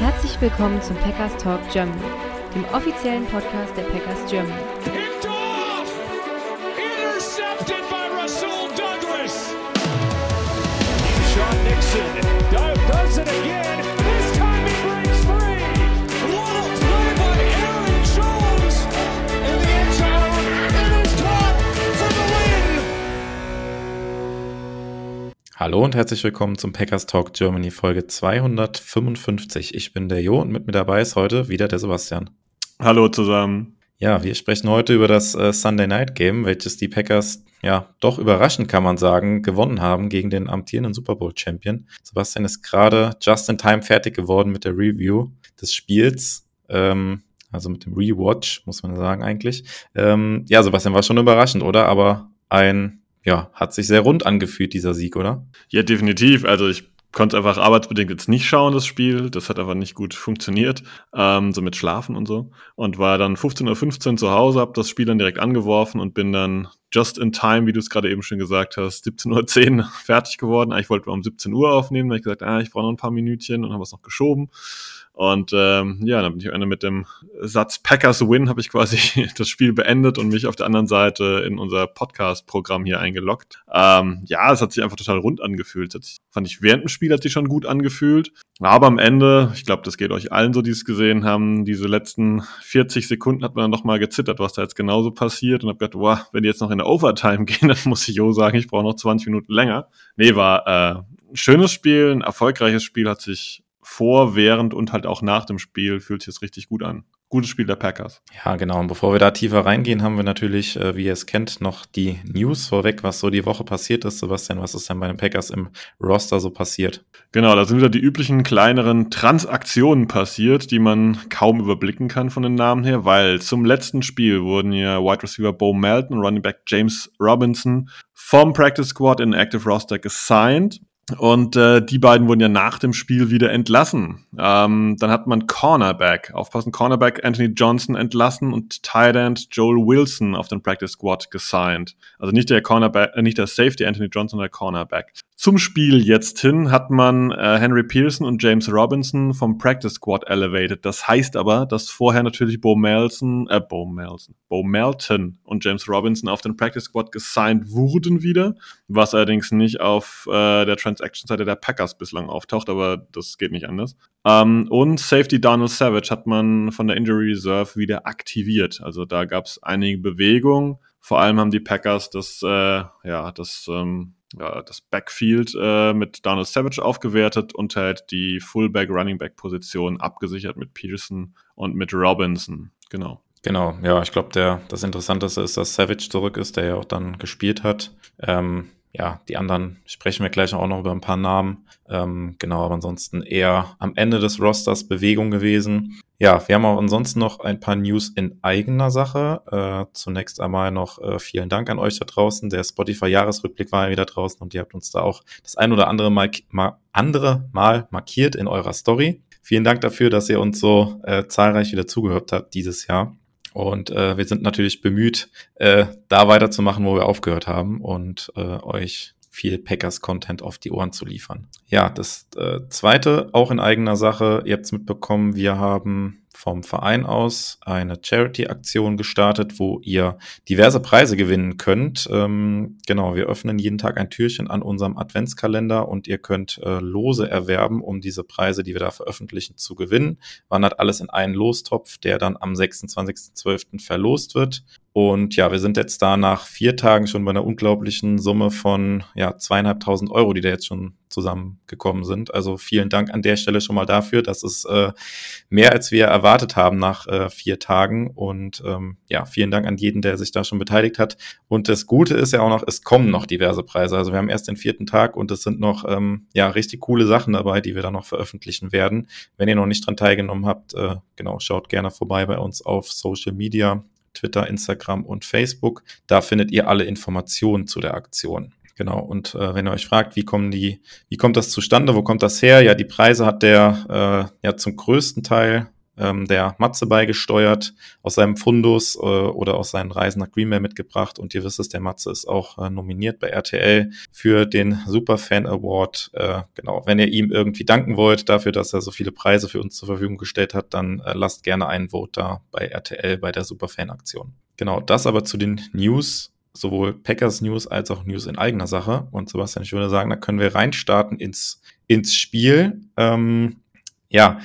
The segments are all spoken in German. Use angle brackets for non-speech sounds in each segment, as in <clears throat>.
Herzlich willkommen zum Packers Talk Germany, dem offiziellen Podcast der Packers Germany. Intercepted by Rasul Douglas! Sean Nixon Hallo und herzlich willkommen zum Packers Talk Germany Folge 255. Ich bin der Jo und mit mir dabei ist heute wieder der Sebastian. Hallo zusammen. Ja, wir sprechen heute über das äh, Sunday Night Game, welches die Packers ja doch überraschend kann man sagen gewonnen haben gegen den amtierenden Super Bowl Champion. Sebastian ist gerade just in time fertig geworden mit der Review des Spiels. Ähm, also mit dem Rewatch, muss man sagen eigentlich. Ähm, ja, Sebastian war schon überraschend, oder? Aber ein, ja, hat sich sehr rund angefühlt, dieser Sieg, oder? Ja, definitiv. Also ich konnte einfach arbeitsbedingt jetzt nicht schauen, das Spiel. Das hat einfach nicht gut funktioniert, ähm, so mit Schlafen und so. Und war dann 15.15 Uhr zu Hause, habe das Spiel dann direkt angeworfen und bin dann just in time, wie du es gerade eben schon gesagt hast, 17.10 Uhr <laughs> fertig geworden. Eigentlich wollte wir um 17 Uhr aufnehmen, habe ich gesagt, ah, ich brauche noch ein paar Minütchen und habe es noch geschoben. Und ähm, ja, dann bin ich am Ende mit dem Satz Packers Win, habe ich quasi <laughs> das Spiel beendet und mich auf der anderen Seite in unser Podcast-Programm hier eingeloggt. Ähm, ja, es hat sich einfach total rund angefühlt. Das fand ich während dem Spiel hat sich schon gut angefühlt. Aber am Ende, ich glaube, das geht euch allen so, die es gesehen haben, diese letzten 40 Sekunden hat man dann noch mal gezittert, was da jetzt genauso passiert und habe gedacht, wow, wenn die jetzt noch in der Overtime <laughs> gehen, dann muss ich Jo sagen, ich brauche noch 20 Minuten länger. Nee, war äh, ein schönes Spiel, ein erfolgreiches Spiel, hat sich vor, während und halt auch nach dem Spiel fühlt sich es richtig gut an. Gutes Spiel der Packers. Ja, genau. Und bevor wir da tiefer reingehen, haben wir natürlich, äh, wie ihr es kennt, noch die News vorweg, was so die Woche passiert ist. Sebastian, was ist denn bei den Packers im Roster so passiert? Genau, da sind wieder die üblichen kleineren Transaktionen passiert, die man kaum überblicken kann von den Namen her, weil zum letzten Spiel wurden ja Wide Receiver Bo Melton und Running Back James Robinson vom Practice Squad in Active Roster gesigned. Und äh, die beiden wurden ja nach dem Spiel wieder entlassen. Ähm, dann hat man Cornerback, aufpassen, Cornerback Anthony Johnson entlassen und Tight End Joel Wilson auf den Practice Squad gesigned. Also nicht der Cornerback, äh, nicht der Safety Anthony Johnson, der Cornerback. Zum Spiel jetzt hin hat man äh, Henry Pearson und James Robinson vom Practice Squad elevated. Das heißt aber, dass vorher natürlich Bo Melton, äh, Bo Melton, Bo Melton und James Robinson auf den Practice Squad gesigned wurden wieder, was allerdings nicht auf äh, der Transaction-Seite der Packers bislang auftaucht, aber das geht nicht anders. Ähm, und Safety Donald Savage hat man von der Injury Reserve wieder aktiviert. Also da gab es einige Bewegungen. Vor allem haben die Packers das, äh, ja, das ähm, ja, das Backfield äh, mit Donald Savage aufgewertet und halt die Fullback Running Back Position abgesichert mit Peterson und mit Robinson. Genau. Genau, ja, ich glaube, das Interessanteste ist, dass Savage zurück ist, der ja auch dann gespielt hat. Ähm, ja, die anderen sprechen wir gleich auch noch über ein paar Namen. Ähm, genau, aber ansonsten eher am Ende des Rosters Bewegung gewesen. Ja, wir haben auch ansonsten noch ein paar News in eigener Sache. Äh, zunächst einmal noch äh, vielen Dank an euch da draußen. Der Spotify-Jahresrückblick war ja wieder draußen und ihr habt uns da auch das ein oder andere Mal, mal, andere Mal markiert in eurer Story. Vielen Dank dafür, dass ihr uns so äh, zahlreich wieder zugehört habt dieses Jahr. Und äh, wir sind natürlich bemüht, äh, da weiterzumachen, wo wir aufgehört haben und äh, euch viel Packers-Content auf die Ohren zu liefern. Ja, das äh, zweite, auch in eigener Sache, ihr habt es mitbekommen, wir haben vom Verein aus eine Charity-Aktion gestartet, wo ihr diverse Preise gewinnen könnt. Ähm, genau, wir öffnen jeden Tag ein Türchen an unserem Adventskalender und ihr könnt äh, Lose erwerben, um diese Preise, die wir da veröffentlichen, zu gewinnen. Wandert alles in einen Lostopf, der dann am 26.12. verlost wird. Und ja, wir sind jetzt da nach vier Tagen schon bei einer unglaublichen Summe von ja, zweieinhalbtausend Euro, die da jetzt schon zusammengekommen sind. Also vielen Dank an der Stelle schon mal dafür. Das ist äh, mehr, als wir erwartet haben nach äh, vier Tagen. Und ähm, ja, vielen Dank an jeden, der sich da schon beteiligt hat. Und das Gute ist ja auch noch, es kommen noch diverse Preise. Also wir haben erst den vierten Tag und es sind noch ähm, ja richtig coole Sachen dabei, die wir dann noch veröffentlichen werden. Wenn ihr noch nicht dran teilgenommen habt, äh, genau, schaut gerne vorbei bei uns auf Social Media. Twitter, Instagram und Facebook. Da findet ihr alle Informationen zu der Aktion. Genau. Und äh, wenn ihr euch fragt, wie kommen die, wie kommt das zustande, wo kommt das her? Ja, die Preise hat der äh, ja zum größten Teil ähm, der Matze beigesteuert, aus seinem Fundus äh, oder aus seinen Reisen nach Green Bay mitgebracht. Und ihr wisst es, der Matze ist auch äh, nominiert bei RTL für den Superfan Award. Äh, genau, wenn ihr ihm irgendwie danken wollt dafür, dass er so viele Preise für uns zur Verfügung gestellt hat, dann äh, lasst gerne einen Vote da bei RTL bei der Superfan-Aktion. Genau, das aber zu den News sowohl Packers News als auch News in eigener Sache. Und Sebastian, ich würde sagen, da können wir reinstarten ins, ins Spiel. Ähm, ja,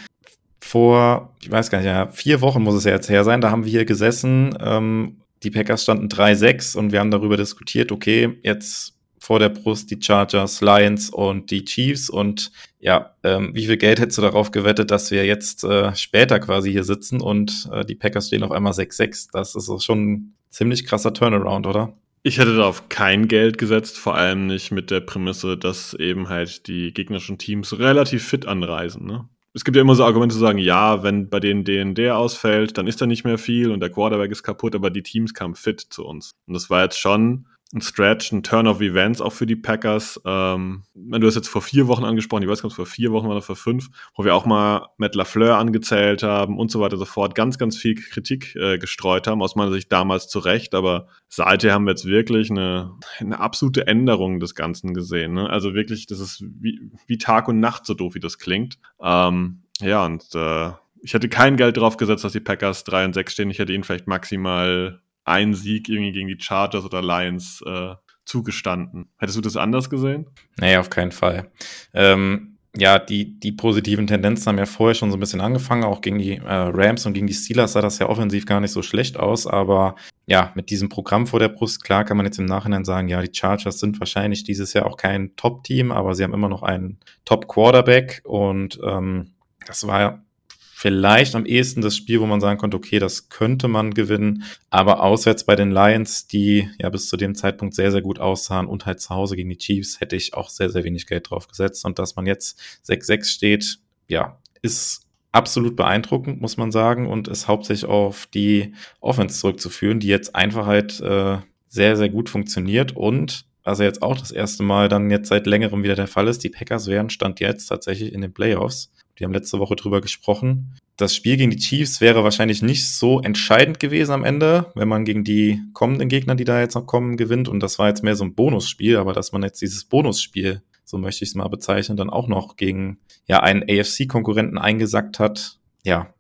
vor, ich weiß gar nicht, ja, vier Wochen muss es ja jetzt her sein, da haben wir hier gesessen. Ähm, die Packers standen 3-6 und wir haben darüber diskutiert, okay, jetzt vor der Brust die Chargers, Lions und die Chiefs. Und ja, ähm, wie viel Geld hättest du darauf gewettet, dass wir jetzt äh, später quasi hier sitzen und äh, die Packers stehen auf einmal 6-6? Das ist schon ein ziemlich krasser Turnaround, oder? Ich hätte darauf kein Geld gesetzt, vor allem nicht mit der Prämisse, dass eben halt die gegnerischen Teams relativ fit anreisen. Ne? Es gibt ja immer so Argumente zu sagen, ja, wenn bei denen DND ausfällt, dann ist da nicht mehr viel und der Quarterback ist kaputt, aber die Teams kamen fit zu uns. Und das war jetzt schon ein Stretch, ein Turn of Events auch für die Packers. Ähm, du hast jetzt vor vier Wochen angesprochen, ich weiß gar nicht, vor vier Wochen oder vor fünf, wo wir auch mal Matt LaFleur angezählt haben und so weiter und so fort, ganz, ganz viel Kritik äh, gestreut haben, aus meiner Sicht damals zu Recht, aber seither haben wir jetzt wirklich eine, eine absolute Änderung des Ganzen gesehen. Ne? Also wirklich, das ist wie, wie Tag und Nacht, so doof wie das klingt. Ähm, ja, und äh, ich hätte kein Geld drauf gesetzt, dass die Packers 3 und 6 stehen. Ich hätte ihnen vielleicht maximal einen Sieg irgendwie gegen die Chargers oder Lions äh, zugestanden. Hättest du das anders gesehen? Nee, auf keinen Fall. Ähm, ja, die, die positiven Tendenzen haben ja vorher schon so ein bisschen angefangen. Auch gegen die äh, Rams und gegen die Steelers sah das ja offensiv gar nicht so schlecht aus. Aber ja, mit diesem Programm vor der Brust, klar kann man jetzt im Nachhinein sagen, ja, die Chargers sind wahrscheinlich dieses Jahr auch kein Top-Team, aber sie haben immer noch einen Top-Quarterback. Und ähm, das war vielleicht am ehesten das Spiel, wo man sagen konnte, okay, das könnte man gewinnen. Aber auswärts bei den Lions, die ja bis zu dem Zeitpunkt sehr, sehr gut aussahen und halt zu Hause gegen die Chiefs, hätte ich auch sehr, sehr wenig Geld drauf gesetzt. Und dass man jetzt 6-6 steht, ja, ist absolut beeindruckend, muss man sagen, und ist hauptsächlich auf die Offense zurückzuführen, die jetzt einfach halt äh, sehr, sehr gut funktioniert und also jetzt auch das erste Mal dann jetzt seit längerem wieder der Fall ist, die Packers wären Stand jetzt tatsächlich in den Playoffs. Die haben letzte Woche drüber gesprochen. Das Spiel gegen die Chiefs wäre wahrscheinlich nicht so entscheidend gewesen am Ende, wenn man gegen die kommenden Gegner, die da jetzt noch kommen, gewinnt. Und das war jetzt mehr so ein Bonusspiel, aber dass man jetzt dieses Bonusspiel, so möchte ich es mal bezeichnen, dann auch noch gegen ja einen AFC-Konkurrenten eingesackt hat. Ja,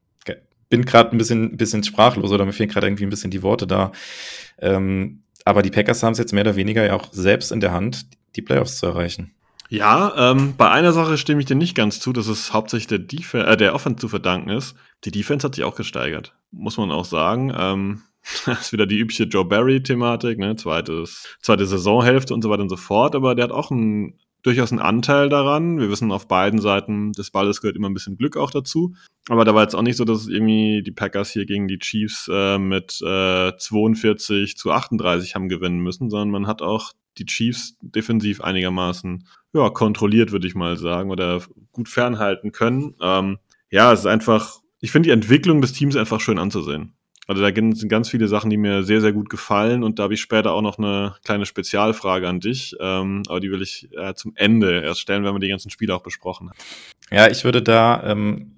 bin gerade ein bisschen, bisschen sprachlos oder mir fehlen gerade irgendwie ein bisschen die Worte da. Ähm, aber die Packers haben es jetzt mehr oder weniger ja auch selbst in der Hand, die Playoffs zu erreichen. Ja, ähm, bei einer Sache stimme ich dir nicht ganz zu, dass es hauptsächlich der, Def äh, der Offense zu verdanken ist. Die Defense hat sich auch gesteigert, muss man auch sagen. Ähm, <laughs> das ist wieder die übliche Joe Barry-Thematik, ne? Zweites, zweite Saisonhälfte und so weiter und so fort, aber der hat auch ein, durchaus einen Anteil daran. Wir wissen, auf beiden Seiten des Balles gehört immer ein bisschen Glück auch dazu. Aber da war jetzt auch nicht so, dass irgendwie die Packers hier gegen die Chiefs äh, mit äh, 42 zu 38 haben gewinnen müssen, sondern man hat auch die Chiefs defensiv einigermaßen ja, kontrolliert, würde ich mal sagen, oder gut fernhalten können. Ähm, ja, es ist einfach, ich finde die Entwicklung des Teams einfach schön anzusehen. Also da sind ganz viele Sachen, die mir sehr, sehr gut gefallen und da habe ich später auch noch eine kleine Spezialfrage an dich, ähm, aber die will ich äh, zum Ende erst stellen, wenn wir die ganzen Spiele auch besprochen haben. Ja, ich würde da, ähm,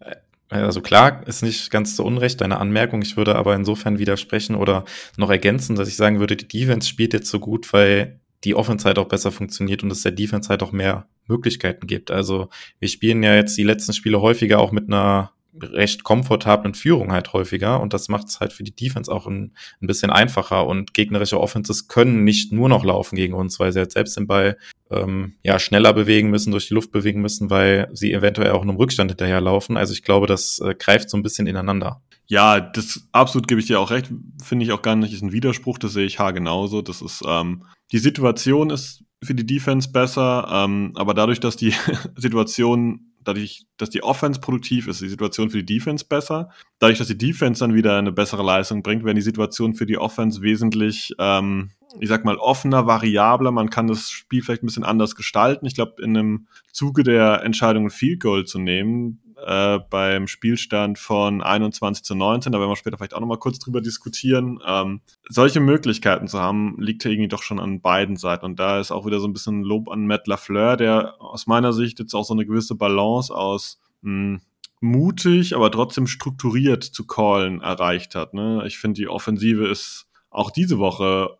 also klar, ist nicht ganz so unrecht deine Anmerkung, ich würde aber insofern widersprechen oder noch ergänzen, dass ich sagen würde, die Defense spielt jetzt so gut, weil die Offense halt auch besser funktioniert und es der Defense halt auch mehr Möglichkeiten gibt. Also wir spielen ja jetzt die letzten Spiele häufiger auch mit einer recht komfortablen Führung halt häufiger und das macht es halt für die Defense auch ein, ein, bisschen einfacher und gegnerische Offenses können nicht nur noch laufen gegen uns, weil sie halt selbst den Ball ähm, ja schneller bewegen müssen, durch die Luft bewegen müssen, weil sie eventuell auch in einem Rückstand hinterherlaufen. Also ich glaube, das äh, greift so ein bisschen ineinander. Ja, das absolut gebe ich dir auch recht. Finde ich auch gar nicht ist ein Widerspruch. Das sehe ich ha genauso. Das ist ähm, die Situation ist für die Defense besser, ähm, aber dadurch, dass die <laughs> Situation, dadurch, dass die Offense produktiv ist, die Situation für die Defense besser. Dadurch, dass die Defense dann wieder eine bessere Leistung bringt, werden die Situationen für die Offense wesentlich, ähm, ich sag mal, offener, variabler. Man kann das Spiel vielleicht ein bisschen anders gestalten. Ich glaube, in einem Zuge der Entscheidung, ein Field Goal zu nehmen, äh, beim Spielstand von 21 zu 19, da werden wir später vielleicht auch nochmal kurz drüber diskutieren. Ähm, solche Möglichkeiten zu haben, liegt ja irgendwie doch schon an beiden Seiten. Und da ist auch wieder so ein bisschen Lob an Matt LaFleur, der aus meiner Sicht jetzt auch so eine gewisse Balance aus mh, hm, mutig, aber trotzdem strukturiert zu callen erreicht hat. Ne? Ich finde, die Offensive ist auch diese Woche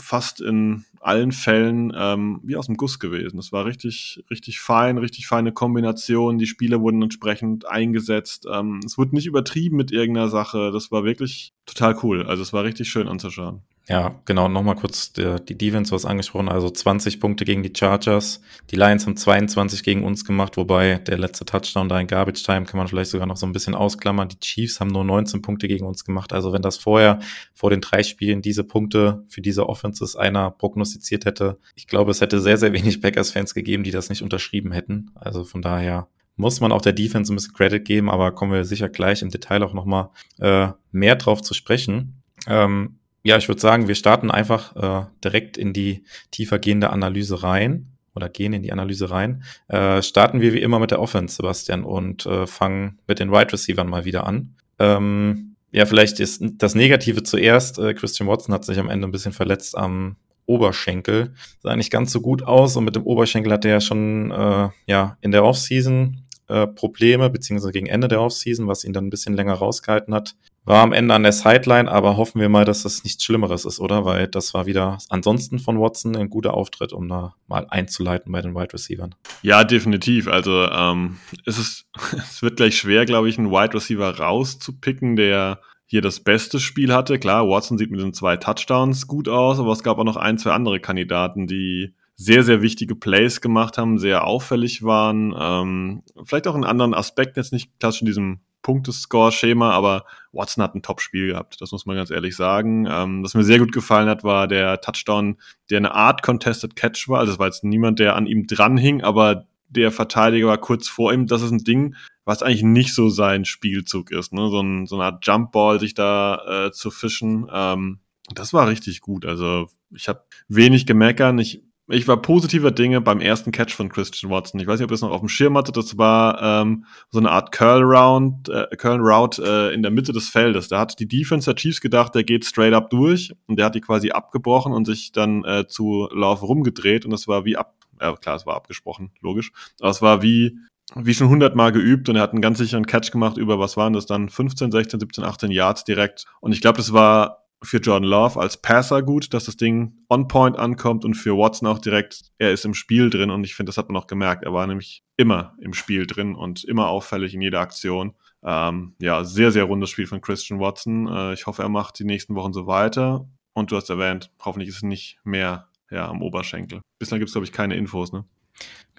fast in allen Fällen ähm, wie aus dem Guss gewesen. Es war richtig, richtig fein, richtig feine Kombination. Die Spieler wurden entsprechend eingesetzt. Ähm, es wurde nicht übertrieben mit irgendeiner Sache. Das war wirklich total cool. Also es war richtig schön anzuschauen. Ja, genau. Nochmal kurz der, die Defense was angesprochen. Also 20 Punkte gegen die Chargers. Die Lions haben 22 gegen uns gemacht, wobei der letzte Touchdown da in Garbage Time kann man vielleicht sogar noch so ein bisschen ausklammern. Die Chiefs haben nur 19 Punkte gegen uns gemacht. Also wenn das vorher vor den drei Spielen diese Punkte für diese Offenses einer prognostiziert hätte, ich glaube, es hätte sehr, sehr wenig Packers-Fans gegeben, die das nicht unterschrieben hätten. Also von daher muss man auch der Defense ein bisschen Credit geben, aber kommen wir sicher gleich im Detail auch nochmal äh, mehr drauf zu sprechen. Ähm, ja, ich würde sagen, wir starten einfach äh, direkt in die tiefer gehende Analyse rein oder gehen in die Analyse rein. Äh, starten wir wie immer mit der Offense, Sebastian, und äh, fangen mit den Wide Receivers mal wieder an. Ähm, ja, vielleicht ist das Negative zuerst. Äh, Christian Watson hat sich am Ende ein bisschen verletzt am Oberschenkel. Sah nicht ganz so gut aus und mit dem Oberschenkel hat er ja schon äh, ja, in der Offseason äh, Probleme, beziehungsweise gegen Ende der Offseason, was ihn dann ein bisschen länger rausgehalten hat. War am Ende an der Sideline, aber hoffen wir mal, dass das nichts Schlimmeres ist, oder? Weil das war wieder ansonsten von Watson ein guter Auftritt, um da mal einzuleiten bei den Wide Receivers. Ja, definitiv. Also ähm, es, ist, <laughs> es wird gleich schwer, glaube ich, einen Wide Receiver rauszupicken, der hier das beste Spiel hatte. Klar, Watson sieht mit den zwei Touchdowns gut aus, aber es gab auch noch ein, zwei andere Kandidaten, die sehr, sehr wichtige Plays gemacht haben, sehr auffällig waren. Ähm, vielleicht auch in anderen Aspekten, jetzt nicht klassisch in diesem Punktescore-Schema, aber Watson hat ein Top-Spiel gehabt, das muss man ganz ehrlich sagen. Ähm, was mir sehr gut gefallen hat, war der Touchdown, der eine Art Contested Catch war. Also es war jetzt niemand, der an ihm dranhing, aber der Verteidiger war kurz vor ihm. Das ist ein Ding, was eigentlich nicht so sein Spielzug ist. Ne? So, ein, so eine Art Jumpball, sich da äh, zu fischen. Ähm, das war richtig gut. Also ich habe wenig gemeckern. Ich ich war positiver Dinge beim ersten Catch von Christian Watson. Ich weiß nicht, ob ihr es noch auf dem Schirm hattet. Das war ähm, so eine Art Curl Round, äh, Curl Route äh, in der Mitte des Feldes. Da hat die Defense der Chiefs gedacht, der geht straight up durch und der hat die quasi abgebrochen und sich dann äh, zu Love rumgedreht und das war wie ab, ja klar, es war abgesprochen, logisch. Aber es war wie wie schon hundertmal geübt und er hat einen ganz sicheren Catch gemacht über, was waren das dann, 15, 16, 17, 18 Yards direkt. Und ich glaube, das war für Jordan Love als Passer gut, dass das Ding on point ankommt und für Watson auch direkt, er ist im Spiel drin und ich finde, das hat man auch gemerkt. Er war nämlich immer im Spiel drin und immer auffällig in jeder Aktion. Ähm, ja, sehr, sehr rundes Spiel von Christian Watson. Äh, ich hoffe, er macht die nächsten Wochen so weiter. Und du hast erwähnt, hoffentlich ist es nicht mehr ja, am Oberschenkel. Bislang gibt es, glaube ich, keine Infos, ne?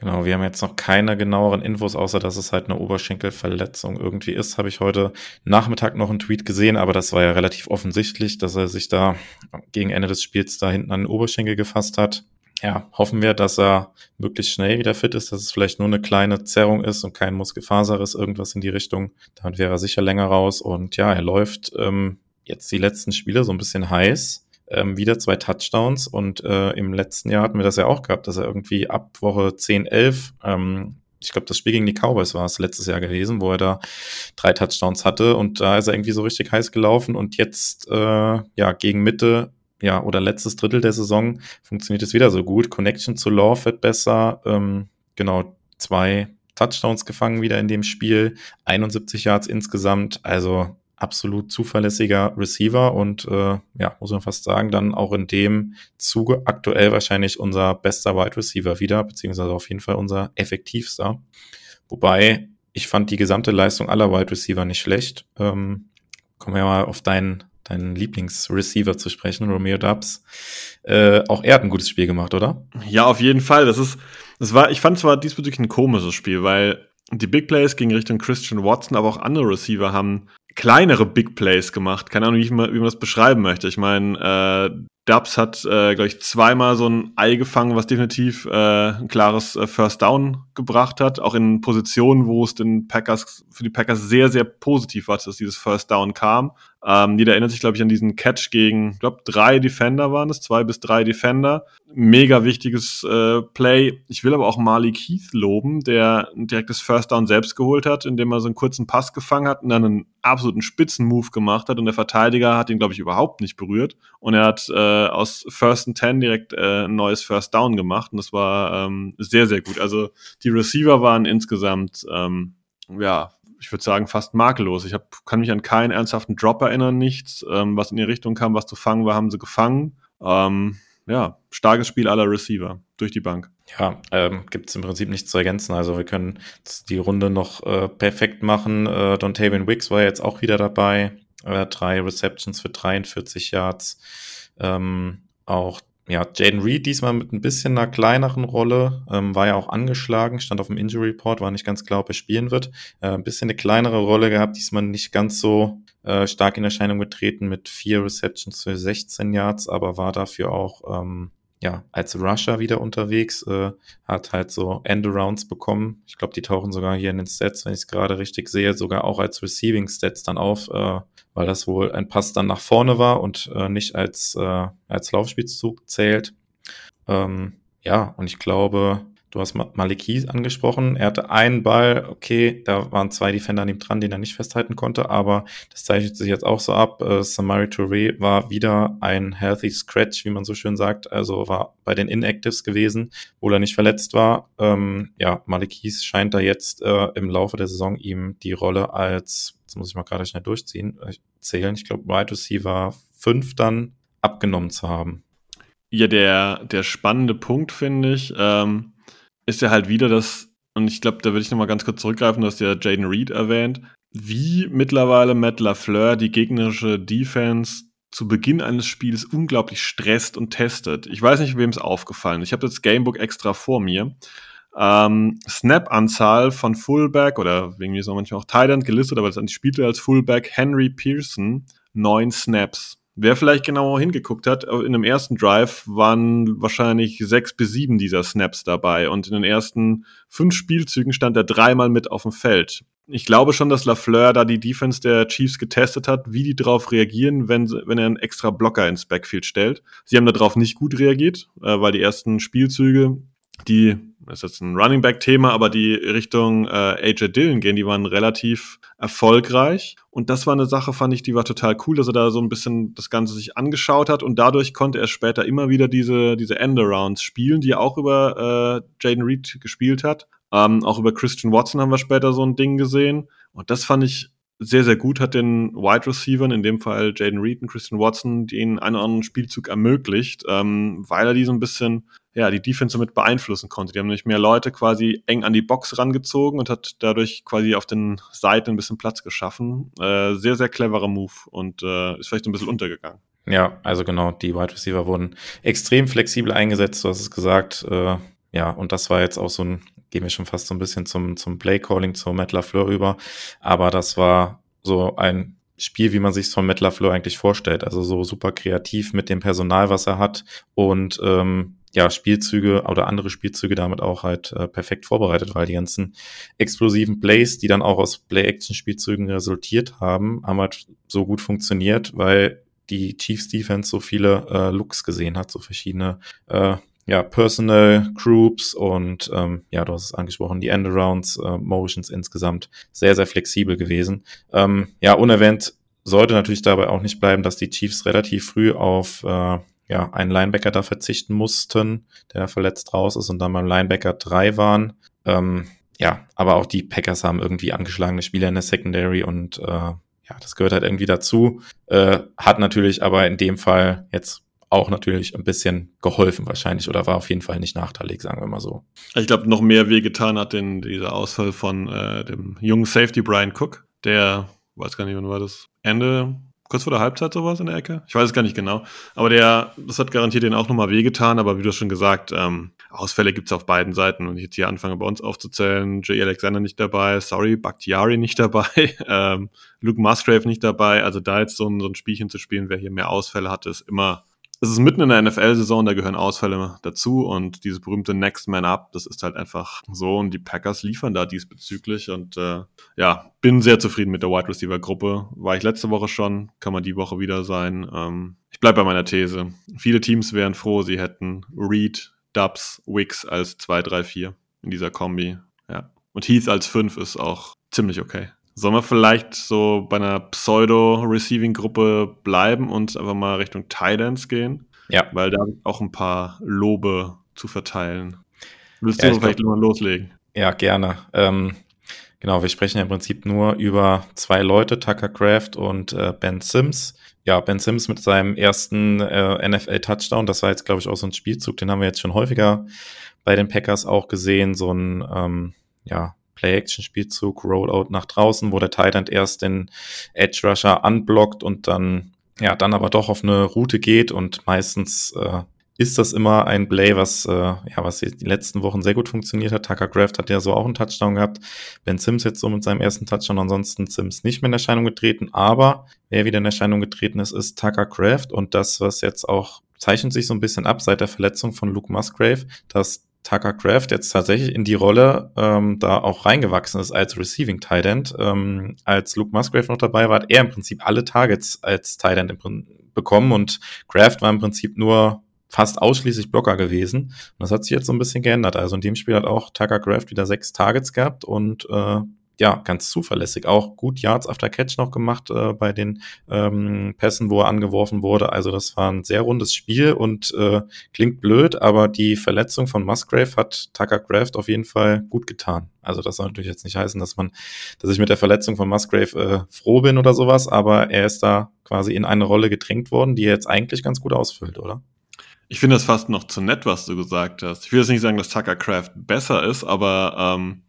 Genau, wir haben jetzt noch keine genaueren Infos, außer dass es halt eine Oberschenkelverletzung irgendwie ist. Habe ich heute Nachmittag noch einen Tweet gesehen, aber das war ja relativ offensichtlich, dass er sich da gegen Ende des Spiels da hinten an den Oberschenkel gefasst hat. Ja, hoffen wir, dass er möglichst schnell wieder fit ist, dass es vielleicht nur eine kleine Zerrung ist und kein Muskelfaser ist, irgendwas in die Richtung. Dann wäre er sicher länger raus. Und ja, er läuft ähm, jetzt die letzten Spiele so ein bisschen heiß ähm, wieder zwei Touchdowns und äh, im letzten Jahr hatten wir das ja auch gehabt, dass er irgendwie ab Woche 10, 11, ähm, ich glaube, das Spiel gegen die Cowboys war es letztes Jahr gewesen, wo er da drei Touchdowns hatte und da ist er irgendwie so richtig heiß gelaufen und jetzt, äh, ja, gegen Mitte ja, oder letztes Drittel der Saison funktioniert es wieder so gut. Connection zu Love wird besser. Ähm, genau, zwei Touchdowns gefangen wieder in dem Spiel, 71 Yards insgesamt. Also absolut zuverlässiger Receiver und äh, ja, muss man fast sagen, dann auch in dem Zuge aktuell wahrscheinlich unser bester Wide Receiver wieder, beziehungsweise auf jeden Fall unser effektivster. Wobei ich fand die gesamte Leistung aller Wide Receiver nicht schlecht. Ähm, kommen wir mal auf deinen, deinen Lieblingsreceiver zu sprechen, Romeo Dubs. Äh, auch er hat ein gutes Spiel gemacht, oder? Ja, auf jeden Fall. Das ist, das war, ich fand zwar diesbezüglich ein komisches Spiel, weil die Big Plays gingen Richtung Christian Watson, aber auch andere Receiver haben kleinere Big Plays gemacht. Keine Ahnung, wie, ich wie man das beschreiben möchte. Ich meine, äh, Dubs hat, äh, glaube ich, zweimal so ein Ei gefangen, was definitiv äh, ein klares äh, First Down gebracht hat. Auch in Positionen, wo es den Packers, für die Packers sehr, sehr positiv war, dass dieses First Down kam. Ähm, jeder erinnert sich, glaube ich, an diesen Catch gegen, ich glaube, drei Defender waren es, zwei bis drei Defender. Mega wichtiges äh, Play. Ich will aber auch Malik Heath loben, der ein direktes First Down selbst geholt hat, indem er so einen kurzen Pass gefangen hat und dann einen absoluten Spitzenmove gemacht hat und der Verteidiger hat ihn, glaube ich, überhaupt nicht berührt. Und er hat äh, aus First and Ten direkt äh, ein neues First Down gemacht und das war ähm, sehr, sehr gut. Also die Receiver waren insgesamt ähm, ja, ich würde sagen, fast makellos. Ich hab, kann mich an keinen ernsthaften Drop erinnern, nichts. Ähm, was in die Richtung kam, was zu fangen war, haben sie gefangen. Ähm, ja, starkes Spiel aller Receiver durch die Bank. Ja, ähm, gibt es im Prinzip nichts zu ergänzen. Also wir können die Runde noch äh, perfekt machen. Äh, Dontavian Wicks war jetzt auch wieder dabei. Äh, drei Receptions für 43 Yards. Ähm, auch ja, Jaden Reed diesmal mit ein bisschen einer kleineren Rolle, ähm, war ja auch angeschlagen, stand auf dem Injury Report, war nicht ganz klar, ob er spielen wird. Äh, ein bisschen eine kleinere Rolle gehabt, diesmal nicht ganz so äh, stark in Erscheinung getreten mit vier Receptions für 16 Yards, aber war dafür auch ähm, ja, als Rusher wieder unterwegs, äh, hat halt so Endarounds bekommen. Ich glaube, die tauchen sogar hier in den Stats, wenn ich es gerade richtig sehe, sogar auch als Receiving Stats dann auf, äh, weil das wohl ein Pass dann nach vorne war und äh, nicht als, äh, als Laufspielzug zählt. Ähm, ja, und ich glaube, Du hast Maliki angesprochen. Er hatte einen Ball, okay, da waren zwei Defender an ihm dran, den er nicht festhalten konnte, aber das zeichnet sich jetzt auch so ab. Äh, Samari Touré war wieder ein healthy scratch, wie man so schön sagt, also war bei den Inactives gewesen, wo er nicht verletzt war. Ähm, ja, Malikis scheint da jetzt äh, im Laufe der Saison ihm die Rolle als, jetzt muss ich mal gerade schnell durchziehen, äh, zählen, ich glaube, Wide Receiver 5 dann abgenommen zu haben. Ja, der, der spannende Punkt, finde ich, ähm, ist ja halt wieder das, und ich glaube, da würde ich nochmal ganz kurz zurückgreifen, du hast ja Jaden Reed erwähnt, wie mittlerweile Matt LaFleur die gegnerische Defense zu Beginn eines Spiels unglaublich stresst und testet. Ich weiß nicht, wem es aufgefallen ist. Ich habe das Gamebook extra vor mir. Ähm, Snap-Anzahl von Fullback oder wegen mir ist auch manchmal auch Thailand gelistet, aber das spielte als Fullback Henry Pearson neun Snaps. Wer vielleicht genauer hingeguckt hat, in dem ersten Drive waren wahrscheinlich sechs bis sieben dieser Snaps dabei und in den ersten fünf Spielzügen stand er dreimal mit auf dem Feld. Ich glaube schon, dass Lafleur da die Defense der Chiefs getestet hat, wie die darauf reagieren, wenn, wenn er einen extra Blocker ins Backfield stellt. Sie haben darauf nicht gut reagiert, äh, weil die ersten Spielzüge, die das ist jetzt ein Running Back Thema, aber die Richtung äh, AJ Dillon gehen, die waren relativ erfolgreich. Und das war eine Sache, fand ich, die war total cool, dass er da so ein bisschen das Ganze sich angeschaut hat und dadurch konnte er später immer wieder diese, diese Endarounds spielen, die er auch über äh, Jaden Reed gespielt hat. Ähm, auch über Christian Watson haben wir später so ein Ding gesehen. Und das fand ich sehr, sehr gut, hat den Wide Receivern, in dem Fall Jaden Reed und Christian Watson, den einen oder anderen Spielzug ermöglicht, ähm, weil er die so ein bisschen, ja, die Defense damit beeinflussen konnte. Die haben nämlich mehr Leute quasi eng an die Box rangezogen und hat dadurch quasi auf den Seiten ein bisschen Platz geschaffen. Äh, sehr, sehr cleverer Move und äh, ist vielleicht ein bisschen untergegangen. Ja, also genau, die Wide Receiver wurden extrem flexibel eingesetzt, du hast es gesagt. Äh, ja, und das war jetzt auch so ein gehen wir schon fast so ein bisschen zum, zum Play-Calling, zu Matt LaFleur über. Aber das war so ein Spiel, wie man sich von Matt LaFleur eigentlich vorstellt. Also so super kreativ mit dem Personal, was er hat und ähm, ja, Spielzüge oder andere Spielzüge damit auch halt äh, perfekt vorbereitet, weil die ganzen explosiven Plays, die dann auch aus Play-Action-Spielzügen resultiert haben, haben halt so gut funktioniert, weil die Chiefs Defense so viele äh, Looks gesehen hat, so verschiedene äh, ja, Personal Groups und ähm, ja, du hast es angesprochen, die Endarounds, äh, Motions insgesamt sehr, sehr flexibel gewesen. Ähm, ja, unerwähnt sollte natürlich dabei auch nicht bleiben, dass die Chiefs relativ früh auf äh, ja, einen Linebacker da verzichten mussten, der verletzt raus ist und dann beim Linebacker drei waren. Ähm, ja, aber auch die Packers haben irgendwie angeschlagene Spieler in der Secondary und äh, ja, das gehört halt irgendwie dazu. Äh, hat natürlich aber in dem Fall jetzt auch natürlich ein bisschen geholfen wahrscheinlich oder war auf jeden Fall nicht nachteilig, sagen wir mal so. Ich glaube, noch mehr wehgetan hat denn dieser Ausfall von äh, dem jungen Safety Brian Cook, der, weiß gar nicht, wann war das, Ende, kurz vor der Halbzeit sowas in der Ecke? Ich weiß es gar nicht genau. Aber der, das hat garantiert den auch nochmal wehgetan, aber wie du schon gesagt, ähm, Ausfälle gibt es auf beiden Seiten. Und ich jetzt hier anfange bei uns aufzuzählen, Jay Alexander nicht dabei, sorry, Bakhtiari nicht dabei, <laughs> ähm, Luke Musgrave nicht dabei. Also da jetzt so ein, so ein Spielchen zu spielen, wer hier mehr Ausfälle hatte, ist immer es ist mitten in der NFL-Saison, da gehören Ausfälle dazu und dieses berühmte Next Man Up, das ist halt einfach so und die Packers liefern da diesbezüglich und äh, ja, bin sehr zufrieden mit der Wide Receiver Gruppe. War ich letzte Woche schon, kann man die Woche wieder sein. Ähm, ich bleibe bei meiner These. Viele Teams wären froh, sie hätten Reed, Dubs, Wicks als 2, 3, 4 in dieser Kombi. Ja. Und Heath als 5 ist auch ziemlich okay. Sollen wir vielleicht so bei einer Pseudo-Receiving-Gruppe bleiben und einfach mal Richtung Titans gehen? Ja. Weil da auch ein paar Lobe zu verteilen. Willst ja, du vielleicht mal loslegen? Ja, gerne. Ähm, Genau, wir sprechen im Prinzip nur über zwei Leute, Tucker Craft und äh, Ben Sims. Ja, Ben Sims mit seinem ersten äh, NFL-Touchdown, das war jetzt, glaube ich, auch so ein Spielzug, den haben wir jetzt schon häufiger bei den Packers auch gesehen, so ein ähm, ja, Play-Action-Spielzug, Rollout nach draußen, wo der Titan erst den Edge-Rusher unblockt und dann ja, dann aber doch auf eine Route geht und meistens äh, ist das immer ein Play, was, äh, ja, was die letzten Wochen sehr gut funktioniert hat. Tucker Craft hat ja so auch einen Touchdown gehabt. Ben Sims jetzt so mit seinem ersten Touchdown, ansonsten Sims nicht mehr in Erscheinung getreten. Aber wer wieder in Erscheinung getreten ist, ist Tucker Craft. Und das, was jetzt auch zeichnet sich so ein bisschen ab seit der Verletzung von Luke Musgrave, dass Tucker Craft jetzt tatsächlich in die Rolle ähm, da auch reingewachsen ist als Receiving Tight End. Ähm, als Luke Musgrave noch dabei war, hat er im Prinzip alle Targets als Tight End bekommen und Craft war im Prinzip nur fast ausschließlich Blocker gewesen. Und das hat sich jetzt so ein bisschen geändert. Also in dem Spiel hat auch Tucker Craft wieder sechs Targets gehabt und äh, ja, ganz zuverlässig. Auch gut Yards after Catch noch gemacht äh, bei den ähm, Pässen, wo er angeworfen wurde. Also das war ein sehr rundes Spiel und äh, klingt blöd, aber die Verletzung von Musgrave hat Tucker Craft auf jeden Fall gut getan. Also das soll natürlich jetzt nicht heißen, dass man, dass ich mit der Verletzung von Musgrave äh, froh bin oder sowas, aber er ist da quasi in eine Rolle gedrängt worden, die er jetzt eigentlich ganz gut ausfüllt, oder? Ich finde das fast noch zu nett, was du gesagt hast. Ich will jetzt nicht sagen, dass Tucker Craft besser ist, aber ähm,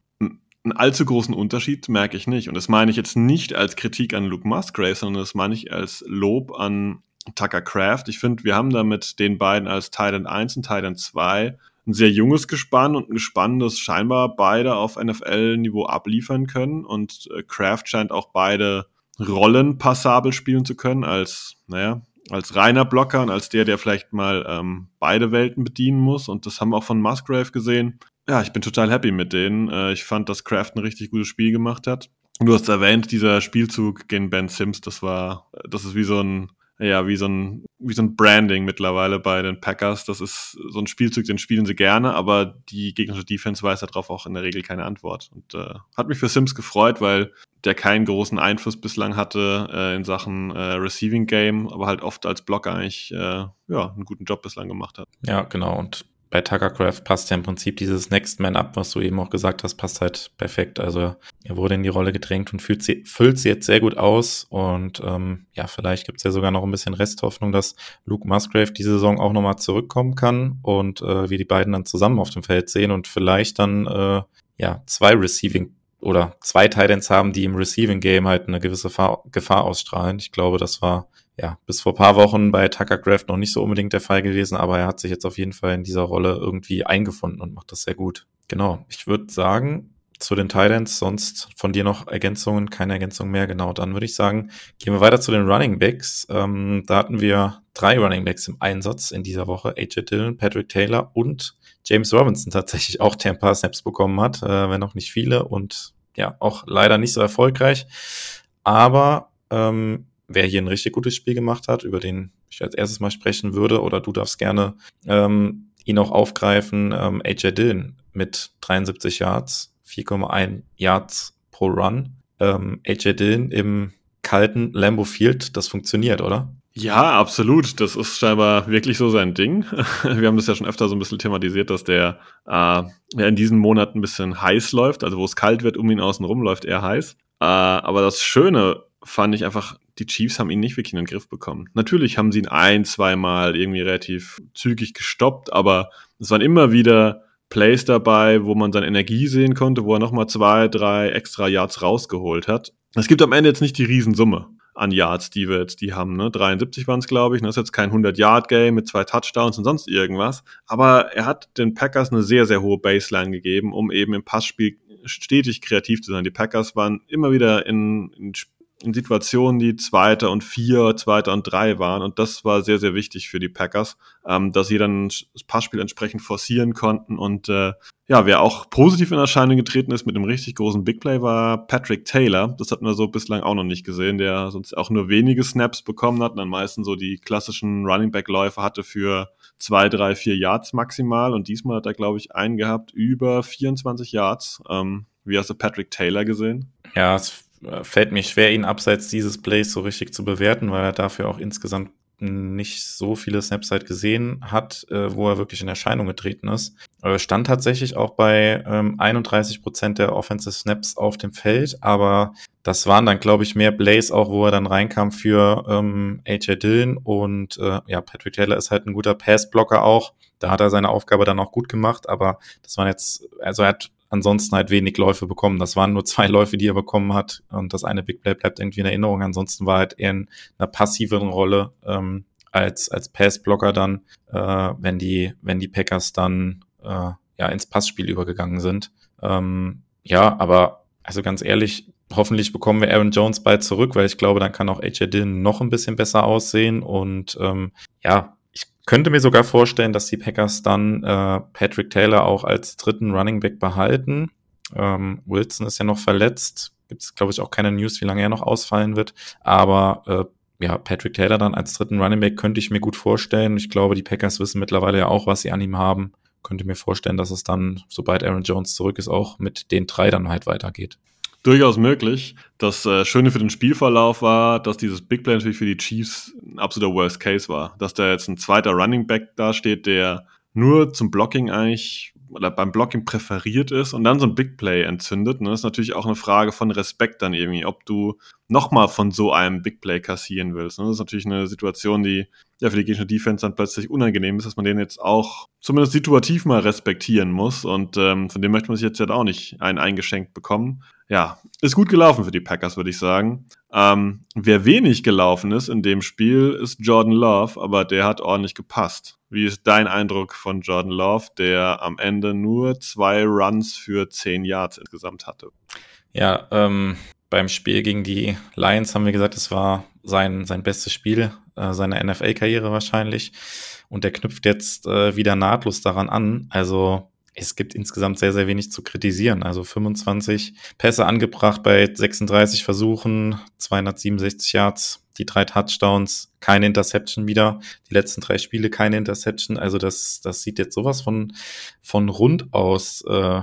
einen allzu großen Unterschied merke ich nicht. Und das meine ich jetzt nicht als Kritik an Luke Musgrave, sondern das meine ich als Lob an Tucker Craft. Ich finde, wir haben da mit den beiden als Titan 1 und Titan 2 ein sehr junges Gespann und ein Gespann, das scheinbar beide auf NFL-Niveau abliefern können. Und äh, Kraft scheint auch beide Rollen passabel spielen zu können, als, naja, als reiner Blocker und als der, der vielleicht mal ähm, beide Welten bedienen muss. Und das haben wir auch von Musgrave gesehen. Ja, ich bin total happy mit denen. Äh, ich fand, dass Kraft ein richtig gutes Spiel gemacht hat. Du hast erwähnt, dieser Spielzug gegen Ben Sims, das war, das ist wie so ein, ja, wie so ein, wie so ein Branding mittlerweile bei den Packers. Das ist so ein Spielzug, den spielen sie gerne, aber die gegnerische Defense weiß darauf auch in der Regel keine Antwort. Und äh, hat mich für Sims gefreut, weil der keinen großen Einfluss bislang hatte äh, in Sachen äh, Receiving Game, aber halt oft als Blocker eigentlich äh, ja, einen guten Job bislang gemacht hat. Ja, genau. Und bei Tuckercraft passt ja im Prinzip dieses Next Man Up, was du eben auch gesagt hast, passt halt perfekt. Also er wurde in die Rolle gedrängt und füllt sie, füllt sie jetzt sehr gut aus. Und ähm, ja, vielleicht gibt es ja sogar noch ein bisschen Resthoffnung, dass Luke Musgrave diese Saison auch nochmal zurückkommen kann und äh, wir die beiden dann zusammen auf dem Feld sehen und vielleicht dann äh, ja zwei Receiving oder zwei Titans haben, die im Receiving Game halt eine gewisse Gefahr ausstrahlen. Ich glaube, das war ja, bis vor paar Wochen bei Tucker Craft noch nicht so unbedingt der Fall gewesen, aber er hat sich jetzt auf jeden Fall in dieser Rolle irgendwie eingefunden und macht das sehr gut. Genau. Ich würde sagen, zu den Titans, sonst von dir noch Ergänzungen, keine Ergänzung mehr. Genau, dann würde ich sagen, gehen wir weiter zu den Running Backs. Ähm, da hatten wir drei Running Backs im Einsatz in dieser Woche. AJ Dillon, Patrick Taylor und James Robinson tatsächlich auch, der ein paar Snaps bekommen hat, äh, wenn auch nicht viele und ja, auch leider nicht so erfolgreich. Aber ähm, wer hier ein richtig gutes Spiel gemacht hat, über den ich als erstes mal sprechen würde, oder du darfst gerne ähm, ihn auch aufgreifen, ähm, AJ Dillon mit 73 Yards, 4,1 Yards pro Run. Ähm, AJ Dillon im kalten Lambo Field, das funktioniert, oder? Ja, absolut. Das ist scheinbar wirklich so sein Ding. <laughs> Wir haben das ja schon öfter so ein bisschen thematisiert, dass der äh, in diesen Monaten ein bisschen heiß läuft. Also wo es kalt wird, um ihn außen rum läuft er heiß. Äh, aber das Schöne fand ich einfach, die Chiefs haben ihn nicht wirklich in den Griff bekommen. Natürlich haben sie ihn ein, zweimal irgendwie relativ zügig gestoppt, aber es waren immer wieder Plays dabei, wo man seine Energie sehen konnte, wo er nochmal zwei, drei extra Yards rausgeholt hat. Es gibt am Ende jetzt nicht die Riesensumme an Yards, die wir jetzt die haben. Ne? 73 waren es, glaube ich. Das ist jetzt kein 100-Yard-Game mit zwei Touchdowns und sonst irgendwas. Aber er hat den Packers eine sehr, sehr hohe Baseline gegeben, um eben im Passspiel stetig kreativ zu sein. Die Packers waren immer wieder in in Situationen, die Zweiter und Vier, Zweiter und Drei waren. Und das war sehr, sehr wichtig für die Packers, ähm, dass sie dann das Passspiel entsprechend forcieren konnten. Und äh, ja, wer auch positiv in Erscheinung getreten ist mit einem richtig großen Big Play, war Patrick Taylor. Das hatten wir so bislang auch noch nicht gesehen, der sonst auch nur wenige Snaps bekommen hat und dann meistens so die klassischen Running Back-Läufe hatte für zwei, drei, vier Yards maximal. Und diesmal hat er, glaube ich, einen gehabt über 24 Yards. Ähm, wie hast du Patrick Taylor gesehen? Ja, es fällt mir schwer, ihn abseits dieses Plays so richtig zu bewerten, weil er dafür auch insgesamt nicht so viele Snaps halt gesehen hat, äh, wo er wirklich in Erscheinung getreten ist. Äh, stand tatsächlich auch bei ähm, 31 Prozent der Offensive Snaps auf dem Feld, aber das waren dann, glaube ich, mehr Blaze auch, wo er dann reinkam für ähm, AJ Dillon und äh, ja, Patrick Taylor ist halt ein guter Passblocker auch. Da hat er seine Aufgabe dann auch gut gemacht, aber das waren jetzt, also er hat ansonsten halt wenig Läufe bekommen. Das waren nur zwei <laughs> Läufe, die er bekommen hat. Und das eine Big Play bleibt irgendwie in Erinnerung. Ansonsten war halt eher in einer passiveren Rolle ähm, als, als Passblocker dann, äh, wenn die, wenn die Packers dann äh, ja ins Passspiel übergegangen sind. Ähm, ja, aber also ganz ehrlich, hoffentlich bekommen wir Aaron Jones bald zurück, weil ich glaube, dann kann auch AJ Dillon noch ein bisschen besser aussehen. Und ähm, ja, könnte mir sogar vorstellen, dass die Packers dann äh, Patrick Taylor auch als dritten Running Back behalten. Ähm, Wilson ist ja noch verletzt. Gibt es, glaube ich, auch keine News, wie lange er noch ausfallen wird. Aber äh, ja, Patrick Taylor dann als dritten Running Back könnte ich mir gut vorstellen. Ich glaube, die Packers wissen mittlerweile ja auch, was sie an ihm haben. Könnte mir vorstellen, dass es dann, sobald Aaron Jones zurück ist, auch mit den drei dann halt weitergeht durchaus möglich. Das äh, Schöne für den Spielverlauf war, dass dieses Big Play natürlich für die Chiefs ein absoluter Worst Case war. Dass da jetzt ein zweiter Running Back dasteht, der nur zum Blocking eigentlich oder beim Blocking präferiert ist und dann so ein Big Play entzündet. Ne? Das ist natürlich auch eine Frage von Respekt dann irgendwie, ob du nochmal von so einem Big Play kassieren willst. Ne? Das ist natürlich eine Situation, die ja für die gegnerische Defense dann plötzlich unangenehm ist, dass man den jetzt auch zumindest situativ mal respektieren muss und ähm, von dem möchte man sich jetzt ja auch nicht einen eingeschenkt bekommen ja, ist gut gelaufen für die Packers, würde ich sagen. Ähm, wer wenig gelaufen ist in dem Spiel, ist Jordan Love, aber der hat ordentlich gepasst. Wie ist dein Eindruck von Jordan Love, der am Ende nur zwei Runs für zehn Yards insgesamt hatte? Ja, ähm, beim Spiel gegen die Lions haben wir gesagt, es war sein, sein bestes Spiel äh, seiner NFL-Karriere wahrscheinlich. Und der knüpft jetzt äh, wieder nahtlos daran an. Also es gibt insgesamt sehr, sehr wenig zu kritisieren. Also 25 Pässe angebracht bei 36 Versuchen, 267 Yards, die drei Touchdowns, keine Interception wieder. Die letzten drei Spiele keine Interception. Also das, das sieht jetzt sowas von, von rund aus äh,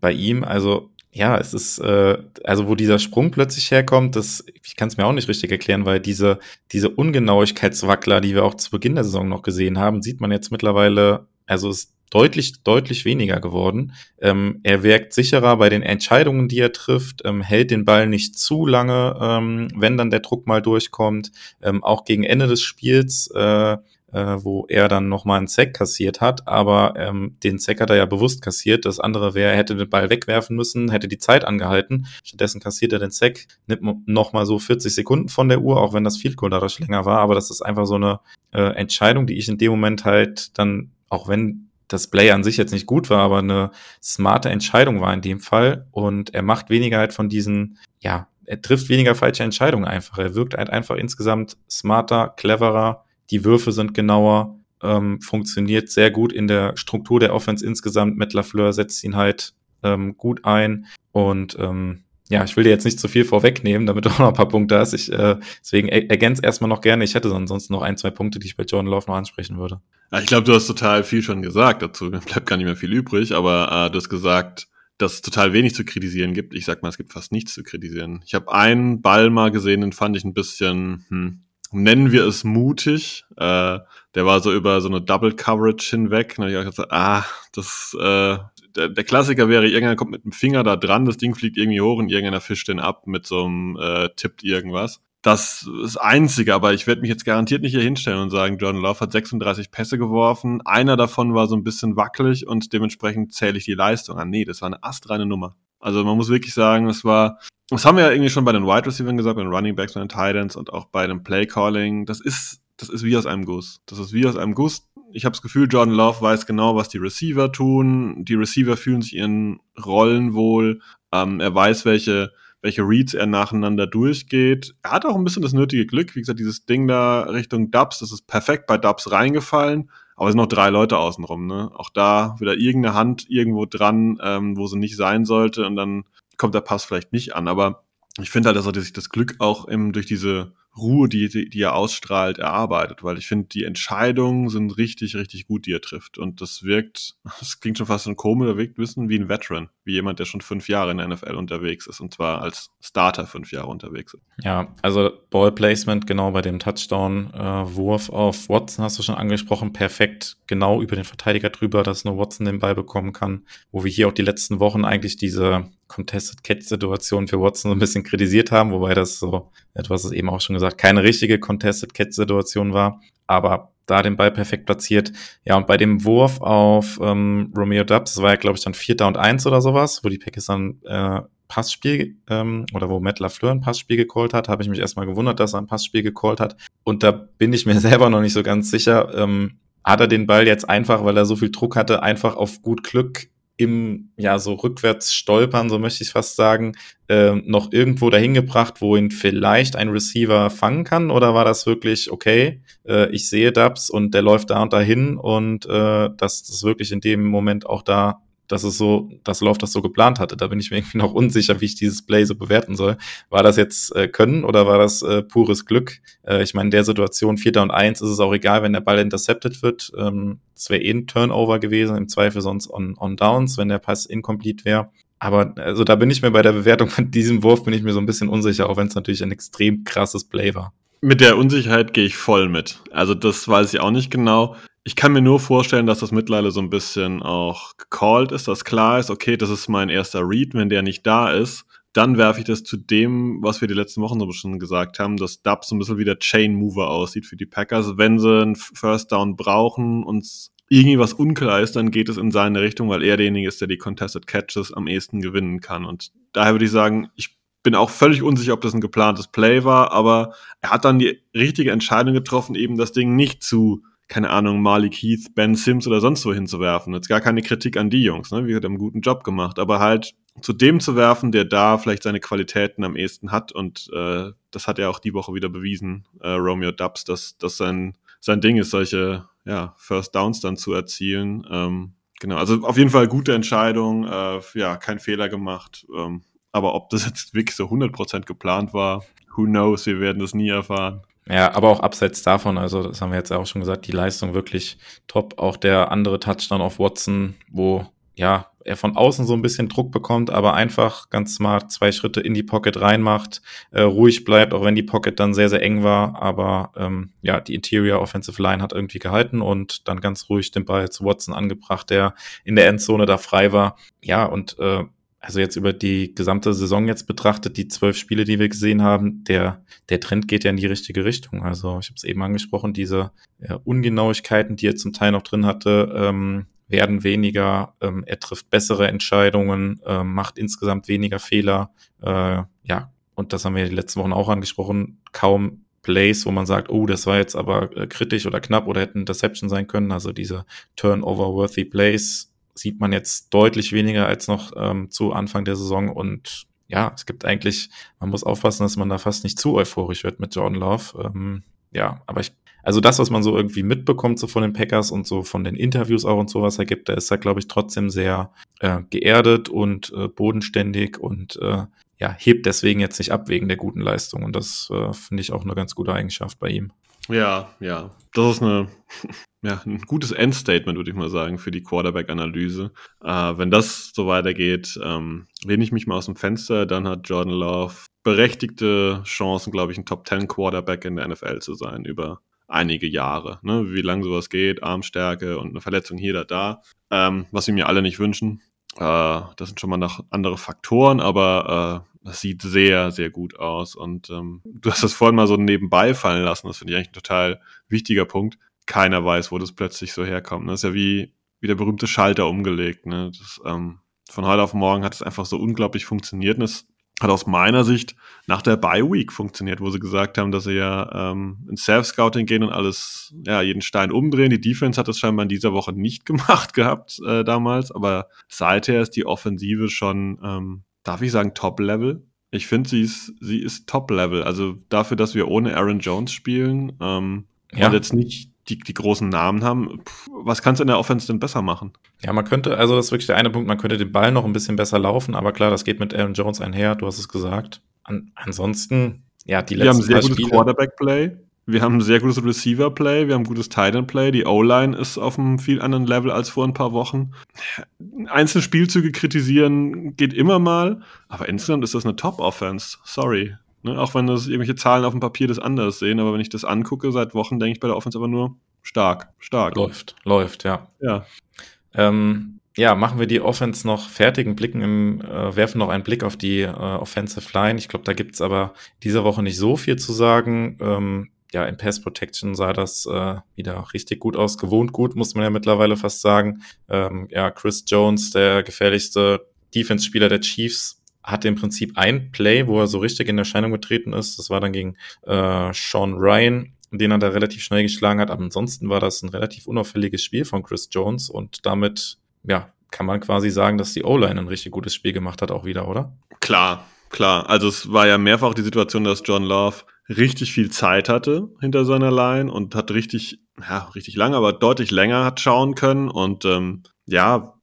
bei ihm. Also ja, es ist, äh, also wo dieser Sprung plötzlich herkommt, das, ich kann es mir auch nicht richtig erklären, weil diese, diese Ungenauigkeitswackler, die wir auch zu Beginn der Saison noch gesehen haben, sieht man jetzt mittlerweile, also es deutlich, deutlich weniger geworden. Ähm, er wirkt sicherer bei den Entscheidungen, die er trifft, ähm, hält den Ball nicht zu lange, ähm, wenn dann der Druck mal durchkommt. Ähm, auch gegen Ende des Spiels, äh, äh, wo er dann nochmal einen Sack kassiert hat, aber ähm, den Sack hat er ja bewusst kassiert. Das andere wäre, er hätte den Ball wegwerfen müssen, hätte die Zeit angehalten. Stattdessen kassiert er den Sack, nimmt nochmal so 40 Sekunden von der Uhr, auch wenn das Field Goal dadurch länger war. Aber das ist einfach so eine äh, Entscheidung, die ich in dem Moment halt dann, auch wenn das Play an sich jetzt nicht gut war, aber eine smarte Entscheidung war in dem Fall. Und er macht weniger halt von diesen, ja, er trifft weniger falsche Entscheidungen einfach. Er wirkt halt einfach insgesamt smarter, cleverer. Die Würfe sind genauer, ähm, funktioniert sehr gut in der Struktur der Offense insgesamt. Mit Lafleur setzt ihn halt ähm, gut ein. Und ähm, ja, ich will dir jetzt nicht zu viel vorwegnehmen, damit du <laughs> auch noch ein paar Punkte hast. Ich, äh, deswegen er ergänze erstmal noch gerne. Ich hätte ansonsten noch ein, zwei Punkte, die ich bei Jordan Love noch ansprechen würde. Ja, ich glaube, du hast total viel schon gesagt dazu. Bleibt gar nicht mehr viel übrig, aber äh, du hast gesagt, dass es total wenig zu kritisieren gibt. Ich sag mal, es gibt fast nichts zu kritisieren. Ich habe einen Ball mal gesehen, den fand ich ein bisschen, hm, nennen wir es mutig. Äh, der war so über so eine Double Coverage hinweg. Und ich habe gesagt, ah, das äh, der, der Klassiker wäre, irgendeiner kommt mit dem Finger da dran, das Ding fliegt irgendwie hoch und irgendeiner fischt den ab mit so einem äh, tippt irgendwas. Das ist einzige, aber ich werde mich jetzt garantiert nicht hier hinstellen und sagen, Jordan Love hat 36 Pässe geworfen, einer davon war so ein bisschen wackelig und dementsprechend zähle ich die Leistung an. Nee, das war eine astreine Nummer. Also man muss wirklich sagen, es war, das haben wir ja irgendwie schon bei den Wide Receivers gesagt, bei den Running Backs, bei den Titans und auch bei dem Play Calling. Das ist, das ist wie aus einem Guss. Das ist wie aus einem Guss ich habe das Gefühl, Jordan Love weiß genau, was die Receiver tun. Die Receiver fühlen sich ihren Rollen wohl. Ähm, er weiß, welche, welche Reads er nacheinander durchgeht. Er hat auch ein bisschen das nötige Glück. Wie gesagt, dieses Ding da Richtung Dubs, das ist perfekt bei Dubs reingefallen. Aber es sind noch drei Leute außenrum. Ne? Auch da wieder irgendeine Hand irgendwo dran, ähm, wo sie nicht sein sollte. Und dann kommt der Pass vielleicht nicht an. Aber ich finde halt, dass er sich das Glück auch eben durch diese Ruhe, die, die, er ausstrahlt, erarbeitet, weil ich finde, die Entscheidungen sind richtig, richtig gut, die er trifft. Und das wirkt, <laughs> das klingt schon fast ein komisch, er wirkt ein bisschen wie ein Veteran. wie jemand, der schon fünf Jahre in der NFL unterwegs ist und zwar als Starter fünf Jahre unterwegs ist. Ja, also Ballplacement genau bei dem Touchdown-Wurf äh, auf Watson hast du schon angesprochen, perfekt genau über den Verteidiger drüber, dass nur Watson den Ball bekommen kann, wo wir hier auch die letzten Wochen eigentlich diese Contested Catch-Situation für Watson so ein bisschen kritisiert haben, wobei das so, hast es eben auch schon gesagt, keine richtige Contested Catch-Situation war, aber da den Ball perfekt platziert. Ja, und bei dem Wurf auf ähm, Romeo Dubs, das war ja, glaube ich, dann Vierter und Eins oder sowas, wo die Packers dann äh, Passspiel ähm, oder wo Matt LaFleur ein Passspiel gecallt hat, habe ich mich erstmal gewundert, dass er ein Passspiel gecallt hat. Und da bin ich mir <laughs> selber noch nicht so ganz sicher. Ähm, hat er den Ball jetzt einfach, weil er so viel Druck hatte, einfach auf gut Glück im, ja, so rückwärts stolpern, so möchte ich fast sagen, äh, noch irgendwo dahin gebracht, wo ihn vielleicht ein Receiver fangen kann? Oder war das wirklich, okay, äh, ich sehe Dubs und der läuft da und dahin und äh, dass das wirklich in dem Moment auch da dass es so, dass Love das so geplant hatte. Da bin ich mir irgendwie noch unsicher, wie ich dieses Play so bewerten soll. War das jetzt äh, Können oder war das äh, pures Glück? Äh, ich meine, in der Situation Vierter und Eins ist es auch egal, wenn der Ball intercepted wird. Ähm, es wäre eh ein Turnover gewesen, im Zweifel sonst on, on Downs, wenn der Pass incomplete wäre. Aber also da bin ich mir bei der Bewertung von diesem Wurf bin ich mir so ein bisschen unsicher, auch wenn es natürlich ein extrem krasses Play war. Mit der Unsicherheit gehe ich voll mit. Also das weiß ich auch nicht genau. Ich kann mir nur vorstellen, dass das mittlerweile so ein bisschen auch gecallt ist, dass klar ist, okay, das ist mein erster Read, wenn der nicht da ist, dann werfe ich das zu dem, was wir die letzten Wochen so schon gesagt haben, dass Dubs so ein bisschen wie der Chain Mover aussieht für die Packers. Wenn sie einen First Down brauchen und irgendwie was unklar ist, dann geht es in seine Richtung, weil er derjenige ist, der die Contested Catches am ehesten gewinnen kann. Und daher würde ich sagen, ich bin auch völlig unsicher, ob das ein geplantes Play war, aber er hat dann die richtige Entscheidung getroffen, eben das Ding nicht zu keine Ahnung, Malik Heath, Ben Sims oder sonst wo hinzuwerfen. Jetzt gar keine Kritik an die Jungs, ne? Wir haben einen guten Job gemacht, aber halt zu dem zu werfen, der da vielleicht seine Qualitäten am ehesten hat und äh, das hat er auch die Woche wieder bewiesen, äh, Romeo Dubs, dass das sein, sein Ding ist, solche ja, First Downs dann zu erzielen. Ähm, genau, also auf jeden Fall gute Entscheidung, äh, ja, kein Fehler gemacht. Ähm, aber ob das jetzt wirklich so 100% geplant war, who knows, wir werden das nie erfahren. Ja, aber auch abseits davon, also das haben wir jetzt auch schon gesagt, die Leistung wirklich top. Auch der andere Touchdown auf Watson, wo ja er von außen so ein bisschen Druck bekommt, aber einfach ganz smart zwei Schritte in die Pocket reinmacht, äh, ruhig bleibt, auch wenn die Pocket dann sehr, sehr eng war. Aber ähm, ja, die Interior Offensive Line hat irgendwie gehalten und dann ganz ruhig den Ball zu Watson angebracht, der in der Endzone da frei war. Ja, und äh, also jetzt über die gesamte Saison jetzt betrachtet, die zwölf Spiele, die wir gesehen haben, der, der Trend geht ja in die richtige Richtung. Also ich habe es eben angesprochen, diese ja, Ungenauigkeiten, die er zum Teil noch drin hatte, ähm, werden weniger. Ähm, er trifft bessere Entscheidungen, ähm, macht insgesamt weniger Fehler. Äh, ja, und das haben wir die letzten Wochen auch angesprochen. Kaum Plays, wo man sagt, oh, das war jetzt aber äh, kritisch oder knapp oder hätten Interception sein können. Also diese Turnover-worthy Plays sieht man jetzt deutlich weniger als noch ähm, zu Anfang der Saison und ja, es gibt eigentlich, man muss aufpassen, dass man da fast nicht zu euphorisch wird mit Jordan Love. Ähm, ja, aber ich, also das, was man so irgendwie mitbekommt, so von den Packers und so von den Interviews auch und sowas ergibt, da ist er, glaube ich, trotzdem sehr äh, geerdet und äh, bodenständig und äh, ja, hebt deswegen jetzt nicht ab wegen der guten Leistung. Und das äh, finde ich auch eine ganz gute Eigenschaft bei ihm. Ja, ja. Das ist eine, <laughs> ja, ein gutes Endstatement, würde ich mal sagen, für die Quarterback-Analyse. Äh, wenn das so weitergeht, ähm, lehne ich mich mal aus dem Fenster, dann hat Jordan Love berechtigte Chancen, glaube ich, ein Top 10 Quarterback in der NFL zu sein über einige Jahre. Ne? Wie lange sowas geht, Armstärke und eine Verletzung hier oder da, ähm, was wir mir alle nicht wünschen. Äh, das sind schon mal noch andere Faktoren, aber äh, das sieht sehr, sehr gut aus. Und ähm, du hast das vorhin mal so nebenbei fallen lassen. Das finde ich eigentlich ein total wichtiger Punkt. Keiner weiß, wo das plötzlich so herkommt. Das ist ja wie, wie der berühmte Schalter umgelegt. Ne? Das, ähm, von heute auf morgen hat es einfach so unglaublich funktioniert. Und es hat aus meiner Sicht nach der Bye Week funktioniert, wo sie gesagt haben, dass sie ja ähm, ins Self-Scouting gehen und alles, ja, jeden Stein umdrehen. Die Defense hat das scheinbar in dieser Woche nicht <laughs> gemacht gehabt äh, damals, aber seither ist die Offensive schon, ähm, darf ich sagen, Top-Level. Ich finde, sie ist, sie ist Top-Level. Also dafür, dass wir ohne Aaron Jones spielen ähm, ja. und jetzt nicht die, die großen Namen haben. Was kannst du in der Offense denn besser machen? Ja, man könnte, also das ist wirklich der eine Punkt, man könnte den Ball noch ein bisschen besser laufen, aber klar, das geht mit Aaron Jones einher, du hast es gesagt. An, ansonsten, ja, die letzten Wir haben sehr gutes Quarterback-Play. Wir haben ein sehr gutes Receiver-Play, wir haben gutes Tight-End-Play. Die O-Line ist auf einem viel anderen Level als vor ein paar Wochen. Einzelne Spielzüge kritisieren geht immer mal, aber insgesamt ist das eine Top-Offense. Sorry. Ne? Auch wenn das irgendwelche Zahlen auf dem Papier das anders sehen, aber wenn ich das angucke seit Wochen, denke ich bei der Offense aber nur stark, stark. Läuft, läuft, ja. Ja. Ähm, ja, machen wir die Offense noch fertig und blicken im, äh, werfen noch einen Blick auf die äh, Offensive Line. Ich glaube, da gibt's aber diese Woche nicht so viel zu sagen. Ähm, ja, in Pass Protection sah das äh, wieder richtig gut aus. Gewohnt gut, muss man ja mittlerweile fast sagen. Ähm, ja, Chris Jones, der gefährlichste Defense-Spieler der Chiefs, hatte im Prinzip ein Play, wo er so richtig in Erscheinung getreten ist. Das war dann gegen äh, Sean Ryan, den er da relativ schnell geschlagen hat. Aber ansonsten war das ein relativ unauffälliges Spiel von Chris Jones und damit, ja, kann man quasi sagen, dass die O-Line ein richtig gutes Spiel gemacht hat, auch wieder, oder? Klar, klar. Also es war ja mehrfach die Situation, dass John Love richtig viel Zeit hatte hinter seiner Line und hat richtig, ja, richtig lange, aber deutlich länger hat schauen können und ähm, ja,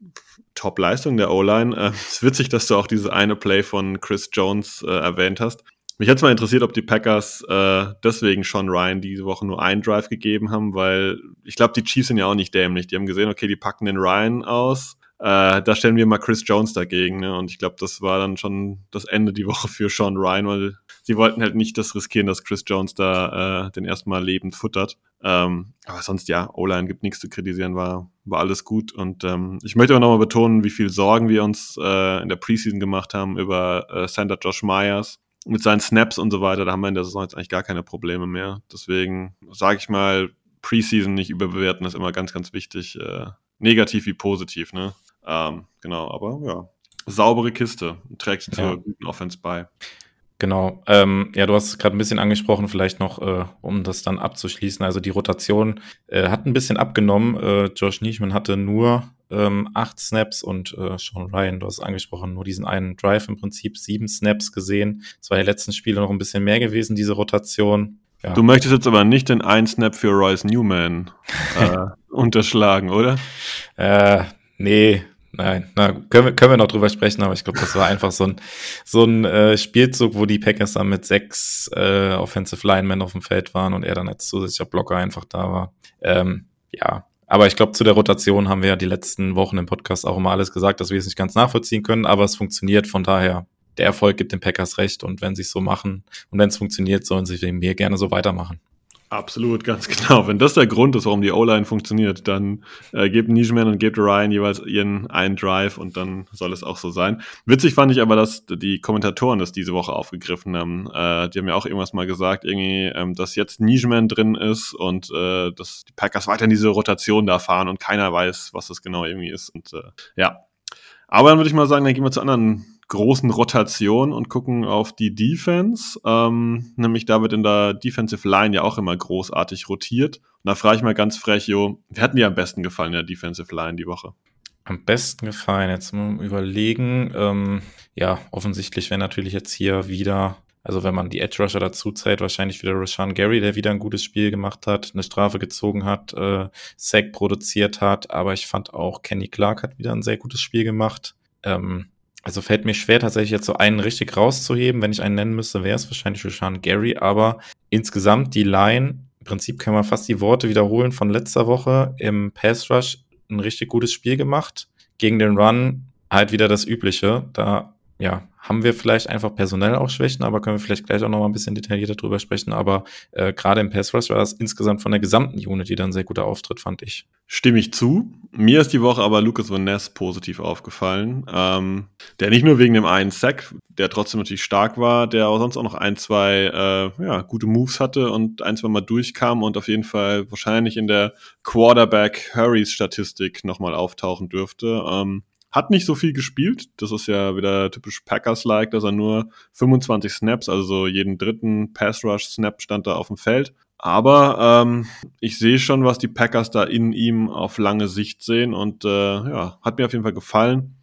Top-Leistung der O-Line. Äh, es <laughs> ist witzig, dass du auch dieses eine Play von Chris Jones äh, erwähnt hast. Mich hätte mal interessiert, ob die Packers äh, deswegen Sean Ryan diese Woche nur einen Drive gegeben haben, weil ich glaube, die Chiefs sind ja auch nicht dämlich. Die haben gesehen, okay, die packen den Ryan aus. Äh, da stellen wir mal Chris Jones dagegen. Ne? Und ich glaube, das war dann schon das Ende die Woche für Sean Ryan, weil sie wollten halt nicht das riskieren, dass Chris Jones da äh, den erstmal lebend futtert. Ähm, aber sonst ja, O-Line gibt nichts zu kritisieren, war, war alles gut. Und ähm, ich möchte aber nochmal betonen, wie viel Sorgen wir uns äh, in der Preseason gemacht haben über äh, Center Josh Myers mit seinen Snaps und so weiter. Da haben wir in der Saison jetzt eigentlich gar keine Probleme mehr. Deswegen sage ich mal, Preseason nicht überbewerten ist immer ganz, ganz wichtig. Äh, negativ wie positiv, ne? Ähm, genau, aber ja, saubere Kiste, trägt zur ja. guten Offense bei. Genau. Ähm, ja, du hast es gerade ein bisschen angesprochen, vielleicht noch, äh, um das dann abzuschließen. Also die Rotation äh, hat ein bisschen abgenommen. Äh, Josh Nischman hatte nur ähm, acht Snaps und äh, Sean Ryan, du hast es angesprochen, nur diesen einen Drive im Prinzip, sieben Snaps gesehen. Es war die letzten Spiele noch ein bisschen mehr gewesen, diese Rotation. Ja. Du möchtest jetzt aber nicht den einen Snap für Royce Newman <laughs> äh, unterschlagen, oder? Äh, nee, Nein, na, können wir, können wir noch drüber sprechen, aber ich glaube, das war einfach so ein, so ein äh, Spielzug, wo die Packers dann mit sechs äh, Offensive Linemen auf dem Feld waren und er dann als zusätzlicher Blocker einfach da war. Ähm, ja, aber ich glaube, zu der Rotation haben wir ja die letzten Wochen im Podcast auch immer alles gesagt, dass wir es nicht ganz nachvollziehen können, aber es funktioniert. Von daher, der Erfolg gibt den Packers recht und wenn sie es so machen und wenn es funktioniert, sollen sie mir gerne so weitermachen. Absolut, ganz <laughs> genau. Wenn das der Grund ist, warum die O-Line funktioniert, dann äh, gebt Nijman und gebt Ryan jeweils ihren einen Drive und dann soll es auch so sein. Witzig fand ich aber, dass die Kommentatoren das diese Woche aufgegriffen haben. Äh, die haben ja auch irgendwas mal gesagt, irgendwie, ähm, dass jetzt Nijman drin ist und äh, dass die Packers weiter in diese Rotation da fahren und keiner weiß, was das genau irgendwie ist. Und äh, ja. Aber dann würde ich mal sagen, dann gehen wir zu anderen großen Rotation und gucken auf die Defense. Ähm, nämlich da wird in der Defensive Line ja auch immer großartig rotiert. Und da frage ich mal ganz frech, Jo, wer hat dir am besten gefallen in der Defensive Line die Woche? Am besten gefallen, jetzt mal überlegen. Ähm, ja, offensichtlich wäre natürlich jetzt hier wieder, also wenn man die Edge Rusher dazu zählt, wahrscheinlich wieder Rashawn Gary, der wieder ein gutes Spiel gemacht hat, eine Strafe gezogen hat, äh, Sack produziert hat. Aber ich fand auch Kenny Clark hat wieder ein sehr gutes Spiel gemacht. Ähm, also fällt mir schwer, tatsächlich jetzt so einen richtig rauszuheben. Wenn ich einen nennen müsste, wäre es wahrscheinlich Sean Gary. Aber insgesamt die Line, im Prinzip kann man fast die Worte wiederholen von letzter Woche im Pass Rush, ein richtig gutes Spiel gemacht. Gegen den Run halt wieder das Übliche. Da ja, haben wir vielleicht einfach personell auch Schwächen, aber können wir vielleicht gleich auch noch mal ein bisschen detaillierter drüber sprechen. Aber äh, gerade im Pass Rush war das insgesamt von der gesamten Unit wieder ein sehr guter Auftritt, fand ich. Stimme ich zu. Mir ist die Woche aber Lucas Van Ness positiv aufgefallen. Ähm, der nicht nur wegen dem einen Sack, der trotzdem natürlich stark war, der auch sonst auch noch ein, zwei äh, ja, gute Moves hatte und ein, zwei Mal durchkam und auf jeden Fall wahrscheinlich in der Quarterback-Hurries-Statistik nochmal auftauchen dürfte. Ähm, hat nicht so viel gespielt. Das ist ja wieder typisch Packers-like, dass er nur 25 Snaps, also jeden dritten Pass-Rush-Snap stand da auf dem Feld. Aber ähm, ich sehe schon, was die Packers da in ihm auf lange Sicht sehen und äh, ja, hat mir auf jeden Fall gefallen.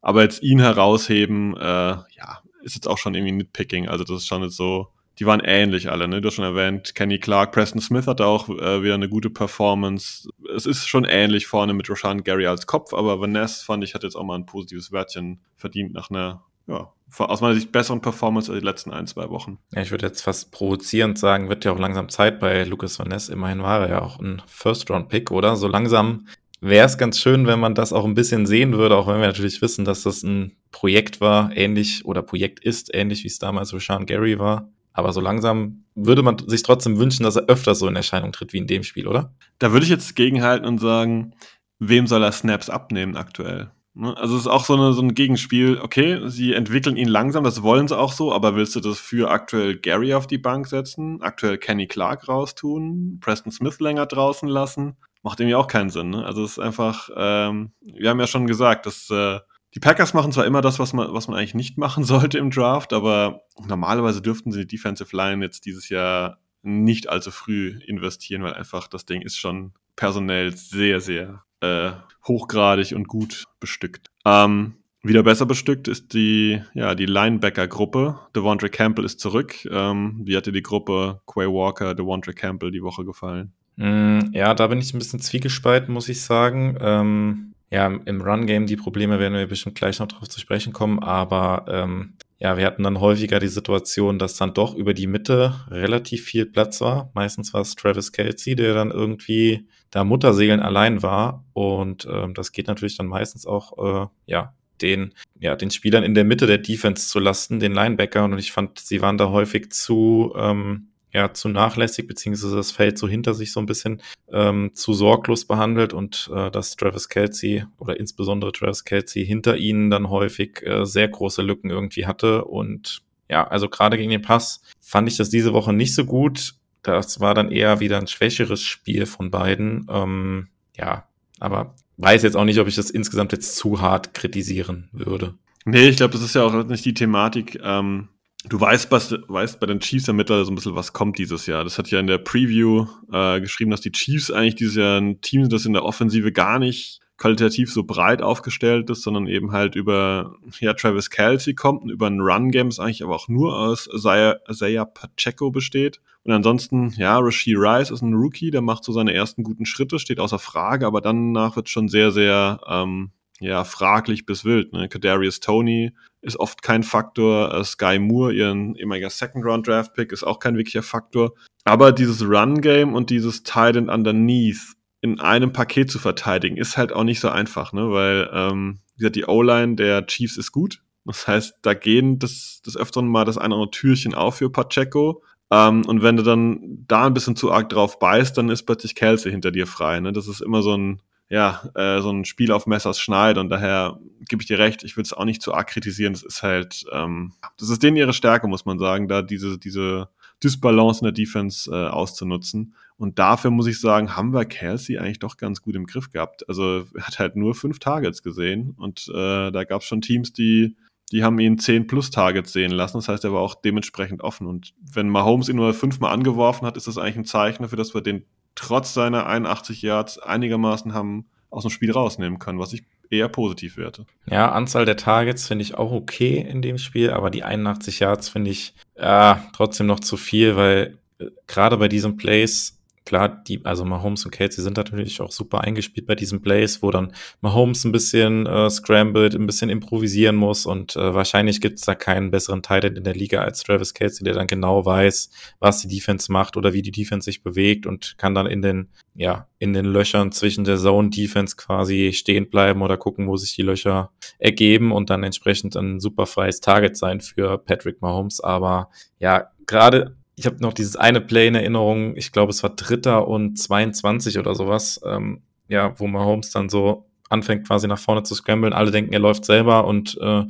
Aber jetzt ihn herausheben, äh, ja, ist jetzt auch schon irgendwie Nitpicking. Also das ist schon jetzt so, die waren ähnlich alle, ne? Du hast schon erwähnt, Kenny Clark, Preston Smith hatte auch äh, wieder eine gute Performance. Es ist schon ähnlich vorne mit Roshan Gary als Kopf, aber Vanessa fand ich, hat jetzt auch mal ein positives Wörtchen verdient nach einer ja, aus meiner Sicht besseren Performance als die letzten ein, zwei Wochen. Ja, ich würde jetzt fast provozierend sagen, wird ja auch langsam Zeit bei Lucas Van Ness. Immerhin war er ja auch ein First-Round-Pick, oder? So langsam wäre es ganz schön, wenn man das auch ein bisschen sehen würde, auch wenn wir natürlich wissen, dass das ein Projekt war, ähnlich oder Projekt ist, ähnlich wie es damals Sean Gary war. Aber so langsam würde man sich trotzdem wünschen, dass er öfter so in Erscheinung tritt wie in dem Spiel, oder? Da würde ich jetzt gegenhalten und sagen, wem soll er Snaps abnehmen aktuell? Ne? Also es ist auch so, eine, so ein Gegenspiel, okay, sie entwickeln ihn langsam, das wollen sie auch so, aber willst du das für aktuell Gary auf die Bank setzen, aktuell Kenny Clark raustun, Preston Smith länger draußen lassen? Macht irgendwie auch keinen Sinn. Ne? Also es ist einfach, ähm, wir haben ja schon gesagt, dass äh, die Packers machen zwar immer das, was man, was man eigentlich nicht machen <laughs> sollte im Draft, aber normalerweise dürften sie die Defensive Line jetzt dieses Jahr nicht allzu früh investieren, weil einfach das Ding ist schon personell sehr, sehr äh, hochgradig und gut bestückt. Ähm, wieder besser bestückt ist die, ja, die Linebacker-Gruppe. Devondre Campbell ist zurück. Ähm, wie hat dir die Gruppe Quay Walker, Devondre Campbell die Woche gefallen? Mm, ja, da bin ich ein bisschen zwiegespalten, muss ich sagen. Ähm, ja, im Run-Game, die Probleme werden wir bestimmt gleich noch drauf zu sprechen kommen, aber ähm, ja, wir hatten dann häufiger die Situation, dass dann doch über die Mitte relativ viel Platz war. Meistens war es Travis Kelsey, der dann irgendwie da Mutterseelen allein war. Und ähm, das geht natürlich dann meistens auch, äh, ja, den, ja, den Spielern in der Mitte der Defense zu lasten, den Linebackern. Und ich fand, sie waren da häufig zu, ähm, ja, zu nachlässig, beziehungsweise das Feld so hinter sich so ein bisschen ähm, zu sorglos behandelt und äh, dass Travis Kelsey oder insbesondere Travis Kelsey hinter ihnen dann häufig äh, sehr große Lücken irgendwie hatte. Und ja, also gerade gegen den Pass fand ich das diese Woche nicht so gut. Das war dann eher wieder ein schwächeres Spiel von beiden. Ähm, ja, aber weiß jetzt auch nicht, ob ich das insgesamt jetzt zu hart kritisieren würde. Nee, ich glaube, das ist ja auch nicht die Thematik. Ähm Du weißt, was, weißt bei den Chiefs ja mittlerweile so ein bisschen, was kommt dieses Jahr. Das hat ja in der Preview äh, geschrieben, dass die Chiefs eigentlich dieses Jahr ein Team sind, das in der Offensive gar nicht qualitativ so breit aufgestellt ist, sondern eben halt über ja, Travis Kelsey kommt und über ein Run-Game, das eigentlich aber auch nur aus Isaiah Pacheco besteht. Und ansonsten, ja, Rasheed Rice ist ein Rookie, der macht so seine ersten guten Schritte, steht außer Frage, aber danach wird schon sehr, sehr ähm, ja, fraglich bis wild. Ne? Kadarius Tony ist oft kein Faktor. Uh, Sky Moore, ihren ehemaliger Second-Round-Draft-Pick, ist auch kein wirklicher Faktor. Aber dieses Run-Game und dieses Titan Underneath in einem Paket zu verteidigen, ist halt auch nicht so einfach, ne? Weil, ähm, wie gesagt, die O-Line der Chiefs ist gut. Das heißt, da gehen das, das öfteren mal das eine oder andere Türchen auf für Pacheco. Ähm, und wenn du dann da ein bisschen zu arg drauf beißt, dann ist plötzlich Kelsey hinter dir frei. Ne? Das ist immer so ein, ja, äh, so ein Spiel auf Messers Schneid und daher gebe ich dir recht, ich würde es auch nicht zu arg kritisieren. Das ist halt, ähm, das ist denen ihre Stärke, muss man sagen, da diese, diese Dysbalance in der Defense äh, auszunutzen. Und dafür muss ich sagen, haben wir Kelsey eigentlich doch ganz gut im Griff gehabt. Also er hat halt nur fünf Targets gesehen und äh, da gab es schon Teams, die die haben ihn 10 plus Targets sehen lassen. Das heißt, er war auch dementsprechend offen. Und wenn Mahomes ihn nur fünfmal angeworfen hat, ist das eigentlich ein Zeichen dafür, dass wir den trotz seiner 81 Yards einigermaßen haben aus dem Spiel rausnehmen können, was ich eher positiv werte. Ja, Anzahl der Targets finde ich auch okay in dem Spiel, aber die 81 Yards finde ich äh, trotzdem noch zu viel, weil äh, gerade bei diesen Plays klar, die, also Mahomes und Kelsey sind natürlich auch super eingespielt bei diesen Plays, wo dann Mahomes ein bisschen äh, scrambled, ein bisschen improvisieren muss und äh, wahrscheinlich gibt es da keinen besseren Titan in der Liga als Travis Kelsey, der dann genau weiß, was die Defense macht oder wie die Defense sich bewegt und kann dann in den, ja, in den Löchern zwischen der Zone-Defense quasi stehen bleiben oder gucken, wo sich die Löcher ergeben und dann entsprechend ein super freies Target sein für Patrick Mahomes. Aber ja, gerade ich habe noch dieses eine Play in Erinnerung, ich glaube, es war Dritter und 22 oder sowas, ähm, ja, wo Mahomes dann so anfängt quasi nach vorne zu scramblen. Alle denken, er läuft selber und äh,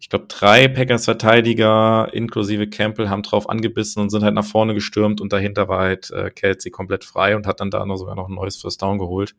ich glaube, drei Packers-Verteidiger inklusive Campbell haben drauf angebissen und sind halt nach vorne gestürmt und dahinter war halt äh, Kelsey komplett frei und hat dann da noch sogar noch ein neues First Down geholt.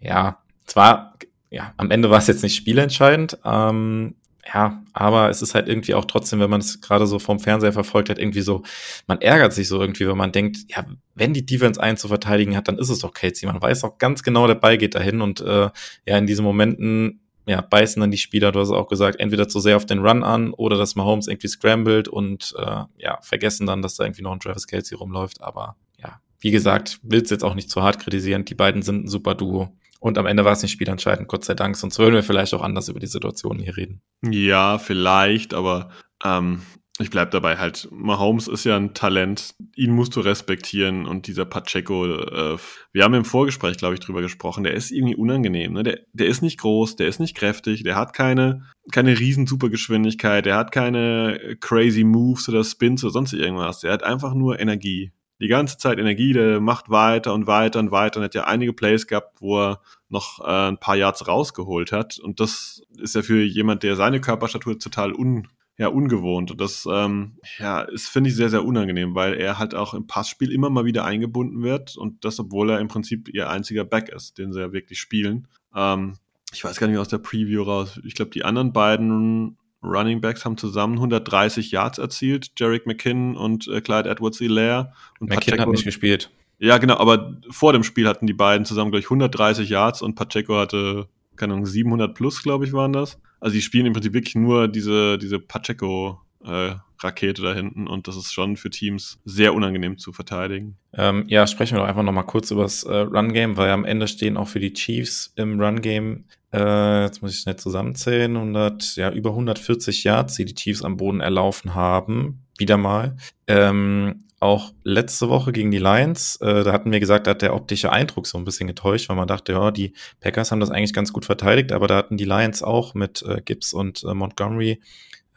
Ja, zwar, ja, am Ende war es jetzt nicht spielentscheidend, ähm, ja, aber es ist halt irgendwie auch trotzdem, wenn man es gerade so vom Fernseher verfolgt hat, irgendwie so, man ärgert sich so irgendwie, wenn man denkt, ja, wenn die Defense einen zu verteidigen hat, dann ist es doch Casey. Man weiß auch ganz genau, der Ball geht dahin und äh, ja, in diesen Momenten ja, beißen dann die Spieler, du hast auch gesagt, entweder zu sehr auf den Run an oder dass Mahomes irgendwie scrambled und äh, ja, vergessen dann, dass da irgendwie noch ein Travis Kelsey rumläuft. Aber ja, wie gesagt, will es jetzt auch nicht zu hart kritisieren. Die beiden sind ein super Duo. Und am Ende war es nicht spielentscheidend, Gott sei Dank, sonst würden wir vielleicht auch anders über die Situation hier reden. Ja, vielleicht, aber ähm, ich bleib dabei halt, Mahomes ist ja ein Talent, ihn musst du respektieren und dieser Pacheco, äh, wir haben im Vorgespräch, glaube ich, drüber gesprochen, der ist irgendwie unangenehm, ne? der, der ist nicht groß, der ist nicht kräftig, der hat keine, keine riesen Supergeschwindigkeit, der hat keine crazy Moves oder Spins oder sonst irgendwas, der hat einfach nur Energie. Die ganze Zeit Energie, der macht weiter und weiter und weiter und hat ja einige Plays gehabt, wo er noch äh, ein paar Yards rausgeholt hat und das ist ja für jemand, der seine Körperstatur total un ja, ungewohnt. Und das ähm, ja, ist, finde ich, sehr, sehr unangenehm, weil er halt auch im Passspiel immer mal wieder eingebunden wird und das, obwohl er im Prinzip ihr einziger Back ist, den sie ja wirklich spielen. Ähm, ich weiß gar nicht aus der Preview raus. Ich glaube, die anderen beiden Running Backs haben zusammen 130 Yards erzielt, Jarek McKinnon und äh, Clyde Edwards-Hilaire. Und McKinnon hat nicht gespielt. Ja, genau, aber vor dem Spiel hatten die beiden zusammen, glaube ich, 130 Yards und Pacheco hatte keine Ahnung, 700 plus, glaube ich, waren das. Also die spielen im Prinzip wirklich nur diese, diese Pacheco äh, Rakete da hinten und das ist schon für Teams sehr unangenehm zu verteidigen. Ähm, ja, sprechen wir doch einfach nochmal kurz über das äh, Run-Game, weil am Ende stehen auch für die Chiefs im Run-Game, äh, jetzt muss ich schnell zusammenzählen, 100, ja, über 140 Yards, die die Chiefs am Boden erlaufen haben, wieder mal. Ähm, auch letzte Woche gegen die Lions, äh, da hatten wir gesagt, da hat der optische Eindruck so ein bisschen getäuscht, weil man dachte, ja, die Packers haben das eigentlich ganz gut verteidigt, aber da hatten die Lions auch mit äh, Gibbs und äh, Montgomery,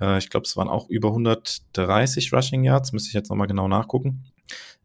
äh, ich glaube, es waren auch über 130 Rushing Yards, müsste ich jetzt nochmal genau nachgucken.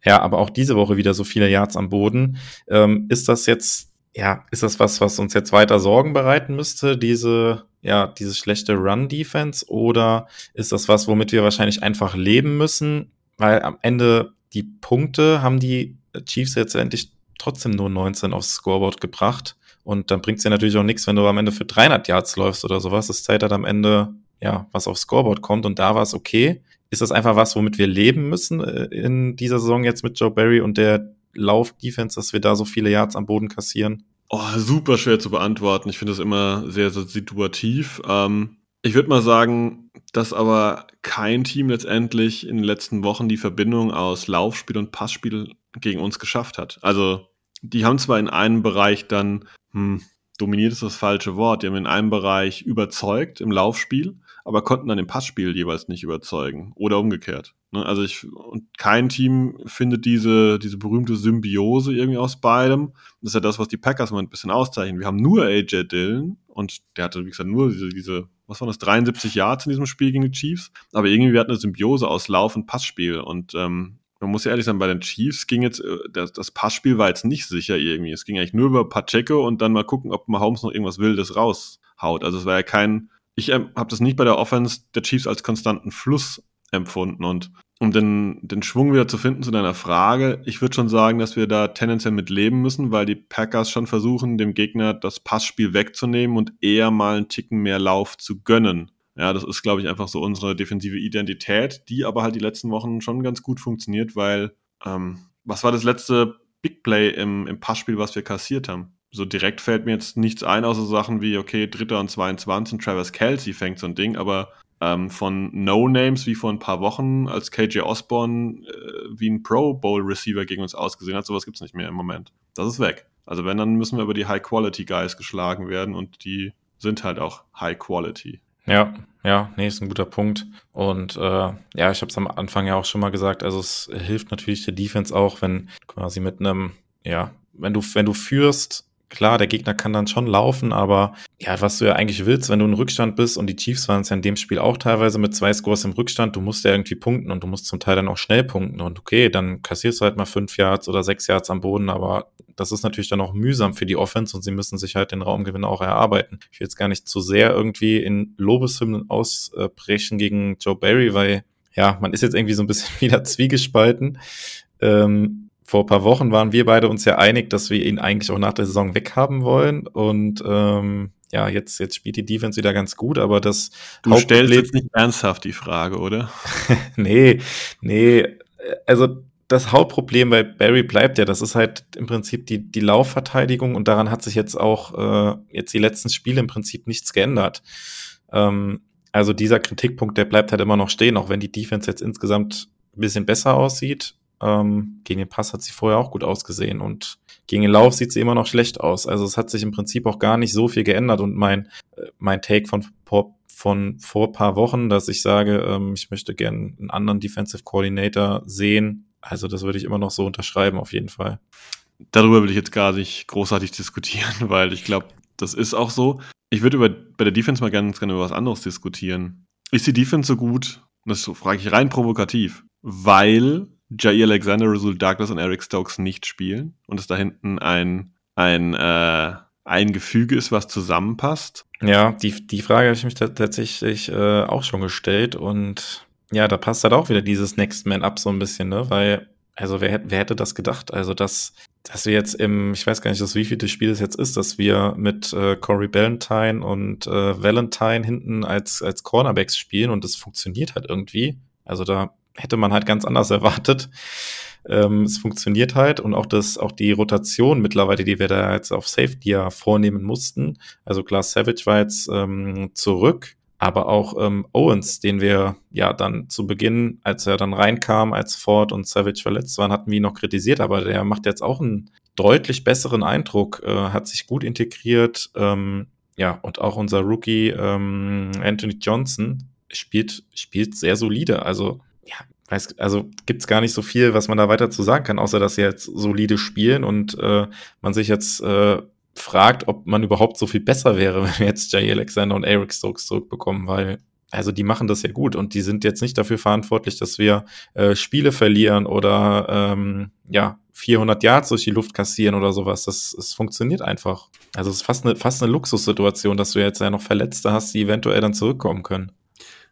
Ja, aber auch diese Woche wieder so viele Yards am Boden. Ähm, ist das jetzt, ja, ist das was, was uns jetzt weiter Sorgen bereiten müsste, diese ja, diese schlechte Run-Defense oder ist das was, womit wir wahrscheinlich einfach leben müssen? weil am Ende die Punkte haben die Chiefs jetzt endlich trotzdem nur 19 aufs Scoreboard gebracht. Und dann bringt es ja natürlich auch nichts, wenn du am Ende für 300 Yards läufst oder sowas. Das zählt halt am Ende, ja, was aufs Scoreboard kommt. Und da war es okay. Ist das einfach was, womit wir leben müssen äh, in dieser Saison jetzt mit Joe Barry und der Lauf-Defense, dass wir da so viele Yards am Boden kassieren? Oh, super schwer zu beantworten. Ich finde das immer sehr, sehr situativ. Ähm, ich würde mal sagen, dass aber kein Team letztendlich in den letzten Wochen die Verbindung aus Laufspiel und Passspiel gegen uns geschafft hat. Also, die haben zwar in einem Bereich dann, hm, dominiert ist das falsche Wort, die haben in einem Bereich überzeugt im Laufspiel, aber konnten dann im Passspiel jeweils nicht überzeugen oder umgekehrt. Ne? Also ich, und kein Team findet diese, diese berühmte Symbiose irgendwie aus beidem. Das ist ja das, was die Packers mal ein bisschen auszeichnen. Wir haben nur AJ Dillon und der hatte, wie gesagt, nur diese, diese was waren das, 73 Yards in diesem Spiel gegen die Chiefs. Aber irgendwie wir hatten eine Symbiose aus Lauf und Passspiel. Und ähm, man muss ja ehrlich sein, bei den Chiefs ging jetzt, äh, das, das Passspiel war jetzt nicht sicher irgendwie. Es ging eigentlich nur über Pacheco und dann mal gucken, ob Mahomes noch irgendwas Wildes raushaut. Also es war ja kein, ich ähm, habe das nicht bei der Offense der Chiefs als konstanten Fluss empfunden. Und um den, den Schwung wieder zu finden zu deiner Frage, ich würde schon sagen, dass wir da tendenziell mit leben müssen, weil die Packers schon versuchen, dem Gegner das Passspiel wegzunehmen und eher mal einen Ticken mehr Lauf zu gönnen. Ja, das ist, glaube ich, einfach so unsere defensive Identität, die aber halt die letzten Wochen schon ganz gut funktioniert, weil, ähm, was war das letzte Big Play im, im Passspiel, was wir kassiert haben? So direkt fällt mir jetzt nichts ein, außer Sachen wie, okay, Dritter und 22 und Travis Kelsey fängt so ein Ding, aber ähm, von No-Names wie vor ein paar Wochen, als KJ Osborne äh, wie ein Pro Bowl-Receiver gegen uns ausgesehen hat. Sowas gibt es nicht mehr im Moment. Das ist weg. Also wenn, dann müssen wir über die High-Quality-Guys geschlagen werden und die sind halt auch High-Quality. Ja, ja, nee, ist ein guter Punkt. Und äh, ja, ich habe es am Anfang ja auch schon mal gesagt, also es hilft natürlich der Defense auch, wenn quasi mit einem, ja, wenn du, wenn du führst, klar, der Gegner kann dann schon laufen, aber ja, was du ja eigentlich willst, wenn du in Rückstand bist und die Chiefs waren es ja in dem Spiel auch teilweise mit zwei Scores im Rückstand, du musst ja irgendwie punkten und du musst zum Teil dann auch schnell punkten und okay, dann kassierst du halt mal fünf Yards oder sechs Yards am Boden, aber das ist natürlich dann auch mühsam für die Offense und sie müssen sich halt den Raumgewinn auch erarbeiten. Ich will jetzt gar nicht zu sehr irgendwie in Lobeshymnen ausbrechen gegen Joe Barry, weil ja, man ist jetzt irgendwie so ein bisschen <laughs> wieder zwiegespalten. Ähm, vor ein paar Wochen waren wir beide uns ja einig, dass wir ihn eigentlich auch nach der Saison weghaben wollen. Und ähm, ja, jetzt, jetzt spielt die Defense wieder ganz gut, aber das Du stellst jetzt nicht ernsthaft die Frage, oder? <laughs> nee, nee. Also das Hauptproblem bei Barry bleibt ja, das ist halt im Prinzip die, die Laufverteidigung und daran hat sich jetzt auch äh, jetzt die letzten Spiele im Prinzip nichts geändert. Ähm, also dieser Kritikpunkt, der bleibt halt immer noch stehen, auch wenn die Defense jetzt insgesamt ein bisschen besser aussieht ähm, gegen den Pass hat sie vorher auch gut ausgesehen. Und gegen den Lauf sieht sie immer noch schlecht aus. Also es hat sich im Prinzip auch gar nicht so viel geändert und mein, äh, mein Take von, von vor paar Wochen, dass ich sage, ähm, ich möchte gerne einen anderen Defensive Coordinator sehen. Also das würde ich immer noch so unterschreiben, auf jeden Fall. Darüber will ich jetzt gar nicht großartig diskutieren, <laughs> weil ich glaube, das ist auch so. Ich würde über, bei der Defense mal ganz gerne über was anderes diskutieren. Ist die Defense so gut? Das frage ich rein provokativ. Weil Jair Alexander, Rasul Douglas und Eric Stokes nicht spielen und es da hinten ein, ein, äh, ein Gefüge ist, was zusammenpasst. Ja, die, die Frage habe ich mich tatsächlich äh, auch schon gestellt und ja, da passt halt auch wieder dieses Next Man Up so ein bisschen, ne? Weil, also wer, wer hätte das gedacht? Also, dass, dass wir jetzt im, ich weiß gar nicht, das wie viel das Spiel es jetzt ist, dass wir mit äh, Corey Ballantyne und äh, Valentine hinten als, als Cornerbacks spielen und das funktioniert halt irgendwie. Also da hätte man halt ganz anders erwartet. Ähm, es funktioniert halt und auch das, auch die Rotation mittlerweile, die wir da jetzt auf Safety ja vornehmen mussten. Also klar, Savage war jetzt ähm, zurück, aber auch ähm, Owens, den wir ja dann zu Beginn, als er dann reinkam, als Ford und Savage verletzt waren, hatten wir ihn noch kritisiert, aber der macht jetzt auch einen deutlich besseren Eindruck, äh, hat sich gut integriert. Ähm, ja, und auch unser Rookie ähm, Anthony Johnson spielt, spielt sehr solide. Also ja, weiß, also gibt's gar nicht so viel, was man da weiter zu sagen kann, außer dass sie jetzt solide spielen und äh, man sich jetzt äh, fragt, ob man überhaupt so viel besser wäre, <laughs> wenn wir jetzt Jay Alexander und Eric Stokes zurückbekommen, weil also die machen das ja gut und die sind jetzt nicht dafür verantwortlich, dass wir äh, Spiele verlieren oder ähm, ja 400 Yards durch die Luft kassieren oder sowas. Das, das funktioniert einfach. Also es ist fast eine, fast eine Luxussituation, dass du jetzt ja noch Verletzte hast, die eventuell dann zurückkommen können.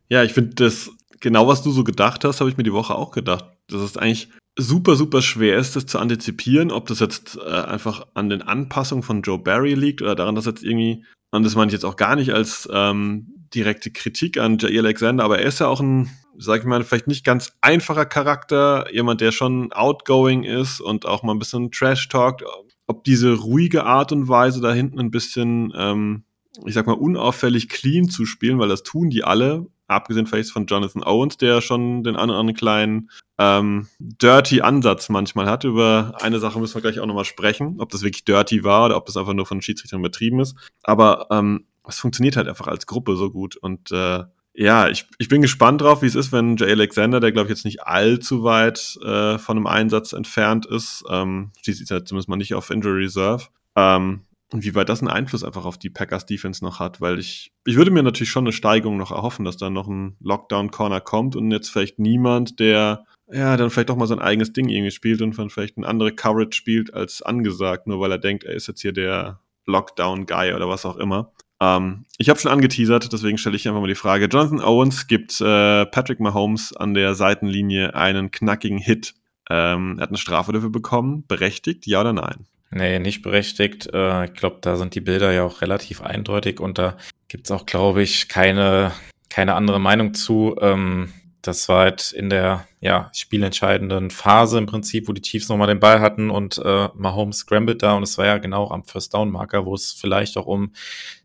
Ja, ich finde das genau, was du so gedacht hast, habe ich mir die Woche auch gedacht. Das ist eigentlich super, super schwer ist, das zu antizipieren, ob das jetzt äh, einfach an den Anpassungen von Joe Barry liegt oder daran, dass jetzt irgendwie, und das meine ich jetzt auch gar nicht als ähm, direkte Kritik an Jair Alexander, aber er ist ja auch ein, sag ich mal, vielleicht nicht ganz einfacher Charakter, jemand, der schon outgoing ist und auch mal ein bisschen Trash talkt, ob diese ruhige Art und Weise da hinten ein bisschen, ähm, ich sag mal, unauffällig clean zu spielen, weil das tun die alle, abgesehen vielleicht von Jonathan Owens, der schon den anderen kleinen ähm, dirty Ansatz manchmal hat. Über eine Sache müssen wir gleich auch nochmal sprechen, ob das wirklich dirty war oder ob das einfach nur von Schiedsrichtern übertrieben ist. Aber ähm, es funktioniert halt einfach als Gruppe so gut. Und äh, ja, ich, ich bin gespannt drauf, wie es ist, wenn Jay Alexander, der glaube ich jetzt nicht allzu weit äh, von einem Einsatz entfernt ist, ähm, schließlich ist zumindest mal nicht auf Injury Reserve, ähm, und wie weit das einen Einfluss einfach auf die Packers Defense noch hat, weil ich, ich würde mir natürlich schon eine Steigung noch erhoffen, dass da noch ein Lockdown-Corner kommt und jetzt vielleicht niemand, der ja, dann vielleicht doch mal sein eigenes Ding irgendwie spielt und dann vielleicht eine andere Coverage spielt als angesagt, nur weil er denkt, er ist jetzt hier der Lockdown-Guy oder was auch immer. Ähm, ich habe schon angeteasert, deswegen stelle ich einfach mal die Frage. Jonathan Owens gibt äh, Patrick Mahomes an der Seitenlinie einen knackigen Hit. Ähm, er hat eine Strafe dafür bekommen. Berechtigt, ja oder nein? Nee, nicht berechtigt. Äh, ich glaube, da sind die Bilder ja auch relativ eindeutig und da gibt's auch, glaube ich, keine, keine andere Meinung zu. Ähm, das war halt in der ja, spielentscheidenden Phase im Prinzip, wo die Chiefs nochmal den Ball hatten und äh, Mahomes scrambled da und es war ja genau am First Down Marker, wo es vielleicht auch um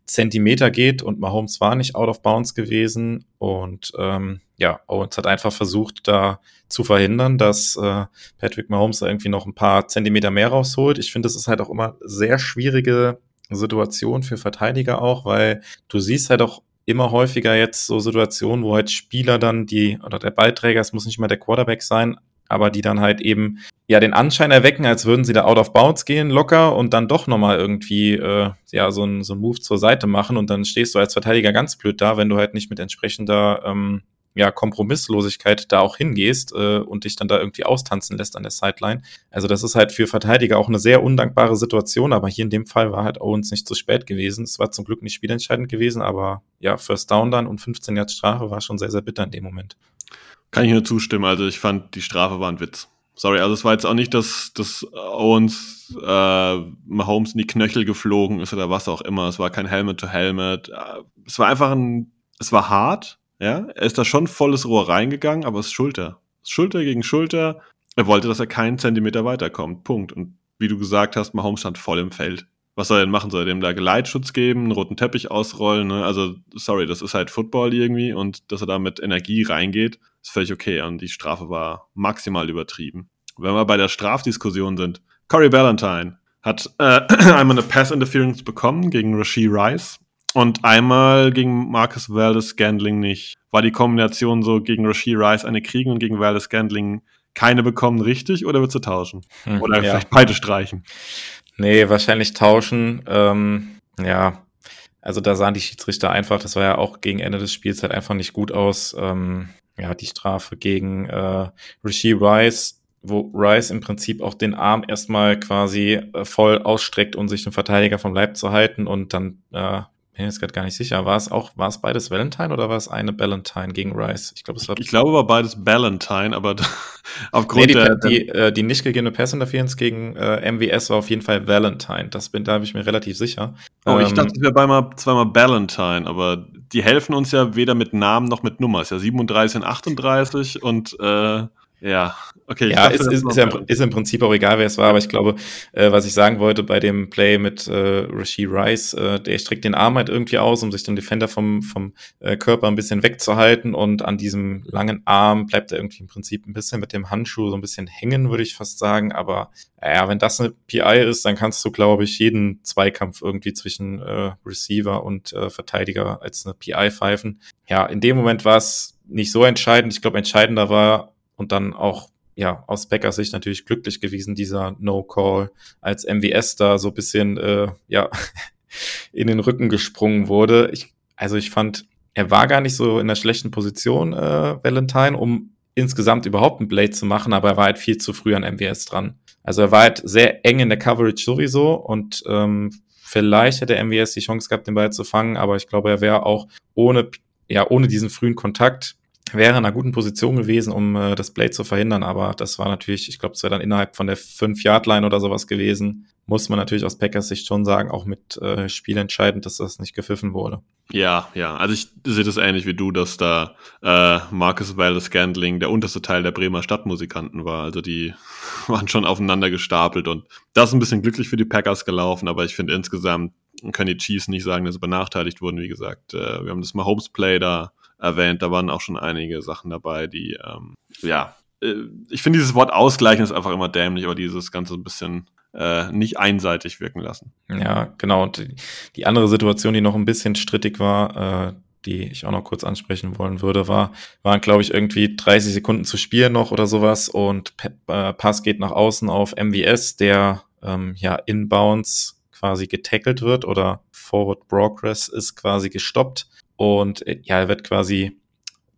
Zentimeter geht und Mahomes war nicht out of bounds gewesen und ähm, ja, Owens hat einfach versucht, da zu verhindern, dass äh, Patrick Mahomes irgendwie noch ein paar Zentimeter mehr rausholt. Ich finde, das ist halt auch immer sehr schwierige Situation für Verteidiger auch, weil du siehst halt auch immer häufiger jetzt so Situationen, wo halt Spieler dann die, oder der Ballträger, es muss nicht mal der Quarterback sein, aber die dann halt eben ja den Anschein erwecken, als würden sie da out of bounds gehen, locker und dann doch nochmal irgendwie äh, ja so ein, so ein Move zur Seite machen und dann stehst du als Verteidiger ganz blöd da, wenn du halt nicht mit entsprechender ähm, ja, Kompromisslosigkeit da auch hingehst äh, und dich dann da irgendwie austanzen lässt an der Sideline. Also das ist halt für Verteidiger auch eine sehr undankbare Situation, aber hier in dem Fall war halt Owens nicht zu spät gewesen. Es war zum Glück nicht spielentscheidend gewesen, aber ja, First Down dann und 15 Yards Strafe war schon sehr, sehr bitter in dem Moment. Kann ich nur zustimmen. Also ich fand, die Strafe war ein Witz. Sorry, also es war jetzt auch nicht, dass, dass Owens äh, Mahomes in die Knöchel geflogen ist oder was auch immer. Es war kein Helmet to Helmet. Es war einfach ein, es war hart, ja, er ist da schon volles Rohr reingegangen, aber es ist Schulter. Schulter gegen Schulter. Er wollte, dass er keinen Zentimeter weiterkommt. Punkt. Und wie du gesagt hast, Mahomes stand voll im Feld. Was soll er denn machen? Soll er dem da Geleitschutz geben, einen roten Teppich ausrollen? Ne? Also, sorry, das ist halt Football irgendwie und dass er da mit Energie reingeht, ist völlig okay. Und die Strafe war maximal übertrieben. Wenn wir bei der Strafdiskussion sind, Corey Ballantyne hat äh, <clears throat> einmal eine Pass-Interference bekommen gegen Rasheed Rice und einmal gegen Marcus Valdez Scandling nicht. War die Kombination so gegen Rasheed Rice eine kriegen und gegen Valdez Scandling keine bekommen richtig oder wird sie tauschen? Hm, Oder ja. vielleicht beide streichen? Nee, wahrscheinlich tauschen. Ähm, ja, also da sahen die Schiedsrichter einfach, das war ja auch gegen Ende des Spiels halt einfach nicht gut aus. Ähm, ja, die Strafe gegen äh, Rishi Rice, wo Rice im Prinzip auch den Arm erstmal quasi äh, voll ausstreckt, um sich den Verteidiger vom Leib zu halten und dann äh, bin jetzt gerade gar nicht sicher. War es auch, war es beides Valentine oder war es eine Valentine gegen Rice? Ich glaube, es war Ich glaube, war beides Valentine, aber <laughs> aufgrund Nee, die, der, die, äh, die nicht gegebene Pass-Interference gegen äh, MWS war auf jeden Fall Valentine. Das bin, da bin ich mir relativ sicher. Oh, ich Ähm, dachte, es wäre zweimal, zweimal Valentine, aber die helfen uns ja weder mit Namen noch mit Nummer. Ist ja 37 und 38 und äh, ja, okay. Ja, dachte, ist, ist, ist, ja, Valentine. ist im Prinzip auch egal, wer es war, aber ich glaube, äh, was ich sagen wollte bei dem Play mit äh, Rasheed Rice, äh, der streckt den Arm halt irgendwie aus, um sich den Defender vom, vom äh, Körper ein bisschen wegzuhalten und an diesem langen Arm bleibt er irgendwie im Prinzip ein bisschen mit dem Handschuh so ein bisschen hängen, würde ich fast sagen, aber ja, wenn das eine PI ist, dann kannst du, glaube ich, jeden Zweikampf irgendwie zwischen äh, Receiver und äh, Verteidiger als eine PI pfeifen. Ja, in dem Moment war es nicht so entscheidend. Ich glaube, entscheidender war und dann auch ja, aus Packers Sicht natürlich glücklich gewesen, dieser No-Call, als MWS da so ein bisschen, äh, ja, <laughs> in den Rücken gesprungen wurde. Ich, also ich fand, er war gar nicht so in der schlechten Position, äh, Valentine, um insgesamt überhaupt ein Blade zu machen, aber er war halt viel zu früh an MWS dran. Also er war halt sehr eng in der Coverage sowieso und ähm, vielleicht hätte MWS die Chance gehabt, den Ball zu fangen, aber ich glaube, er wäre auch ohne, ja, ohne diesen frühen Kontakt wäre in einer guten Position gewesen, um äh, das Blade zu verhindern, aber das war natürlich, ich glaube, es wäre dann innerhalb von der 5-Yard-Line oder sowas gewesen. Muss man natürlich aus Packers Sicht schon sagen, auch mit äh, Spiel entscheidend, dass das nicht gepfiffen wurde. Ja, ja. Also ich sehe das ähnlich wie du, dass da äh, Marcus Valdez Scandling der unterste Teil der Bremer Stadtmusikanten war. Also die <laughs> waren schon aufeinander gestapelt und das ist ein bisschen glücklich für die Packers gelaufen, aber ich finde insgesamt können die Chiefs nicht sagen, dass sie benachteiligt wurden. Wie gesagt, äh, wir haben das Mahomes Play da erwähnt, da waren auch schon einige Sachen dabei, die, ähm, ja, äh, ich finde dieses Wort ausgleichen ist einfach immer dämlich, aber dieses Ganze ein bisschen äh, nicht einseitig wirken lassen. Ja, genau. Und die, andere Situation, die noch ein bisschen strittig war, äh, die ich auch noch kurz ansprechen wollen würde, war, waren, glaube ich, irgendwie 30 Sekunden zu spielen noch oder sowas und Pass geht nach außen auf MVS, der ähm, ja inbounds quasi getackelt wird oder Forward Progress ist quasi gestoppt und äh, ja, er wird quasi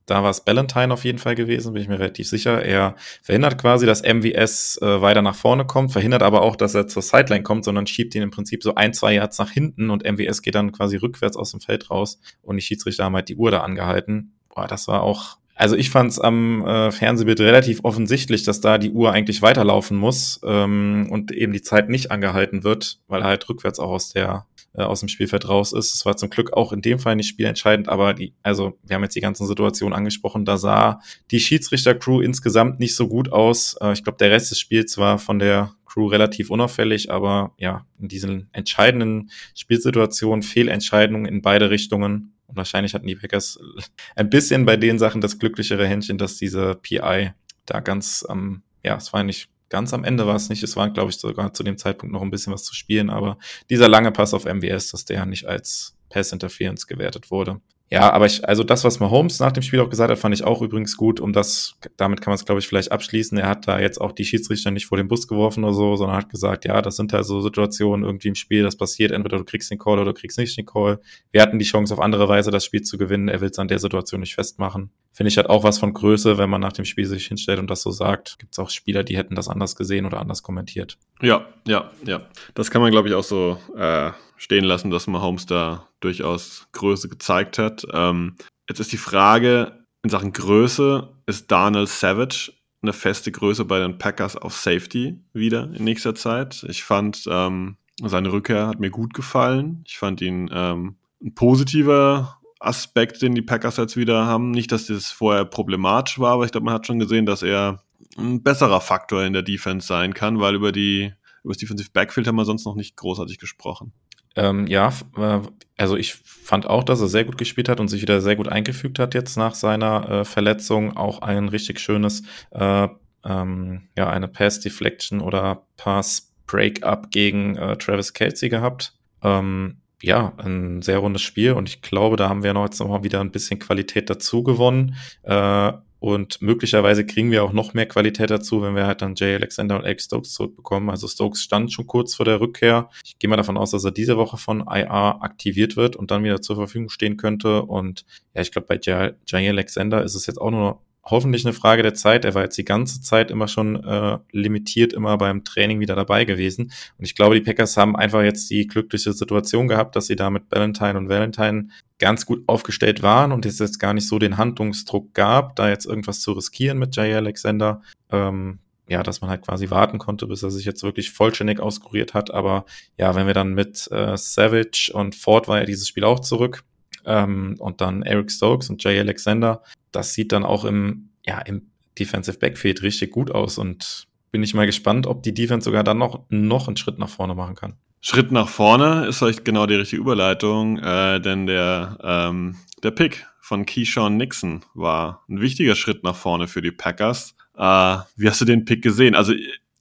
da war es Ballantyne auf jeden Fall gewesen, bin ich mir relativ sicher. Er verhindert quasi, dass MVS äh, weiter nach vorne kommt, verhindert aber auch, dass er zur Sideline kommt, sondern schiebt ihn im Prinzip so ein, zwei Yards nach hinten und MVS geht dann quasi rückwärts aus dem Feld raus und die Schiedsrichter haben halt die Uhr da angehalten. Boah, das war auch also ich fand es am äh, Fernsehbild relativ offensichtlich, dass da die Uhr eigentlich weiterlaufen muss ähm, und eben die Zeit nicht angehalten wird, weil halt rückwärts auch aus der äh, aus dem Spielfeld raus ist. Es war zum Glück auch in dem Fall nicht spielentscheidend, aber die, also wir haben jetzt die ganzen Situationen angesprochen, da sah die Schiedsrichter-Crew insgesamt nicht so gut aus. Äh, ich glaube, der Rest des Spiels war von der Crew relativ unauffällig, aber ja, in diesen entscheidenden Spielsituationen, Fehlentscheidungen in beide Richtungen. Und wahrscheinlich hatten die Packers <laughs> ein bisschen bei den Sachen das glücklichere Händchen, dass diese PI da ganz ähm, ja, es war nicht ganz am Ende war es nicht. Es war, glaube ich, sogar zu dem Zeitpunkt noch ein bisschen was zu spielen, aber dieser lange Pass auf MWS, dass der nicht als Pass Interference gewertet wurde. Ja, aber ich, also das, was Mahomes nach dem Spiel auch gesagt hat, fand ich auch übrigens gut. Um das, damit kann man es, glaube ich, vielleicht abschließen. Er hat da jetzt auch die Schiedsrichter nicht vor den Bus geworfen oder so, sondern hat gesagt, ja, das sind halt so Situationen irgendwie im Spiel, das passiert. Entweder du kriegst den Call oder du kriegst nicht den Call. Wir hatten die Chance, auf andere Weise das Spiel zu gewinnen. Er will es an der Situation nicht festmachen. Finde ich halt auch was von Größe, wenn man nach dem Spiel sich hinstellt und das so sagt. Gibt es auch Spieler, die hätten das anders gesehen oder anders kommentiert. Ja, ja, ja. Das kann man, glaube ich, auch so äh, stehen lassen, dass Mahomes da durchaus Größe gezeigt hat. Ähm, jetzt ist die Frage in Sachen Größe, ist Daniel Savage eine feste Größe bei den Packers auf Safety wieder in nächster Zeit? Ich fand, ähm, seine Rückkehr hat mir gut gefallen. Ich fand ihn ähm, ein positiver Aspekt, den die Packers jetzt wieder haben. Nicht, dass das vorher problematisch war, aber ich glaube, man hat schon gesehen, dass er ein besserer Faktor in der Defense sein kann, weil über die über das Defensive Backfield haben wir sonst noch nicht großartig gesprochen. Ähm, ja, also ich fand auch, dass er sehr gut gespielt hat und sich wieder sehr gut eingefügt hat jetzt nach seiner äh, Verletzung. Auch ein richtig schönes, äh, ähm, ja, eine Pass Deflection oder Pass Break-up gegen äh, Travis Kelsey gehabt. Ähm, ja, ein sehr rundes Spiel und ich glaube, da haben wir noch jetzt noch mal wieder ein bisschen Qualität dazu gewonnen. Äh, und möglicherweise kriegen wir auch noch mehr Qualität dazu, wenn wir halt dann Jay Alexander und Alex Stokes zurückbekommen. Also Stokes stand schon kurz vor der Rückkehr. Ich gehe mal davon aus, dass er diese Woche von IR aktiviert wird und dann wieder zur Verfügung stehen könnte. Und ja, ich glaube, bei Jay Alexander ist es jetzt auch nur hoffentlich eine Frage der Zeit. Er war jetzt die ganze Zeit immer schon äh, limitiert, immer beim Training wieder dabei gewesen. Und ich glaube, die Packers haben einfach jetzt die glückliche Situation gehabt, dass sie da mit Valentine und Valentine ganz gut aufgestellt waren und es jetzt gar nicht so den Handlungsdruck gab, da jetzt irgendwas zu riskieren mit Jay Alexander. Ähm, ja, dass man halt quasi warten konnte, bis er sich jetzt wirklich vollständig auskuriert hat. Aber ja, wenn wir dann mit äh, Savage und Ford war ja dieses Spiel auch zurück, ähm, und dann Eric Stokes und Jay Alexander. Das sieht dann auch im, ja, im Defensive Backfield richtig gut aus und bin ich mal gespannt, ob die Defense sogar dann noch, noch einen Schritt nach vorne machen kann. Schritt nach vorne ist vielleicht genau die richtige Überleitung, äh, denn der, ähm, der Pick von Keyshawn Nixon war ein wichtiger Schritt nach vorne für die Packers. Äh, wie hast du den Pick gesehen? Also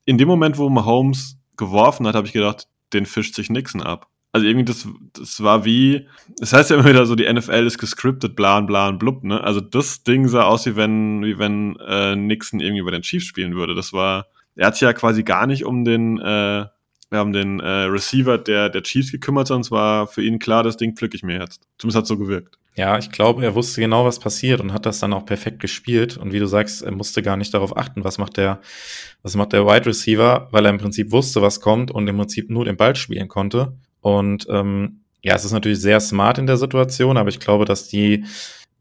in dem Moment, wo Mahomes geworfen hat, habe ich gedacht, den fischt sich Nixon ab also irgendwie das, das war wie, das heißt ja immer wieder so, die NFL ist gescriptet, bla bla und blub, ne? Also das Ding sah aus, wie wenn, wie wenn äh, Nixon irgendwie bei den Chiefs spielen würde. Das war, er hat sich ja quasi gar nicht um den, äh, ja, um den äh, Receiver der, der Chiefs gekümmert, sonst war für ihn klar, das Ding pflück ich mir jetzt. Zumindest hat so gewirkt. Ja, ich glaube, er wusste genau, was passiert und hat das dann auch perfekt gespielt. Und wie du sagst, er musste gar nicht darauf achten, was macht der, was macht der Wide Receiver, weil er im Prinzip wusste, was kommt und im Prinzip nur den Ball spielen konnte. Und ähm, ja, es ist natürlich sehr smart in der Situation, aber ich glaube, dass die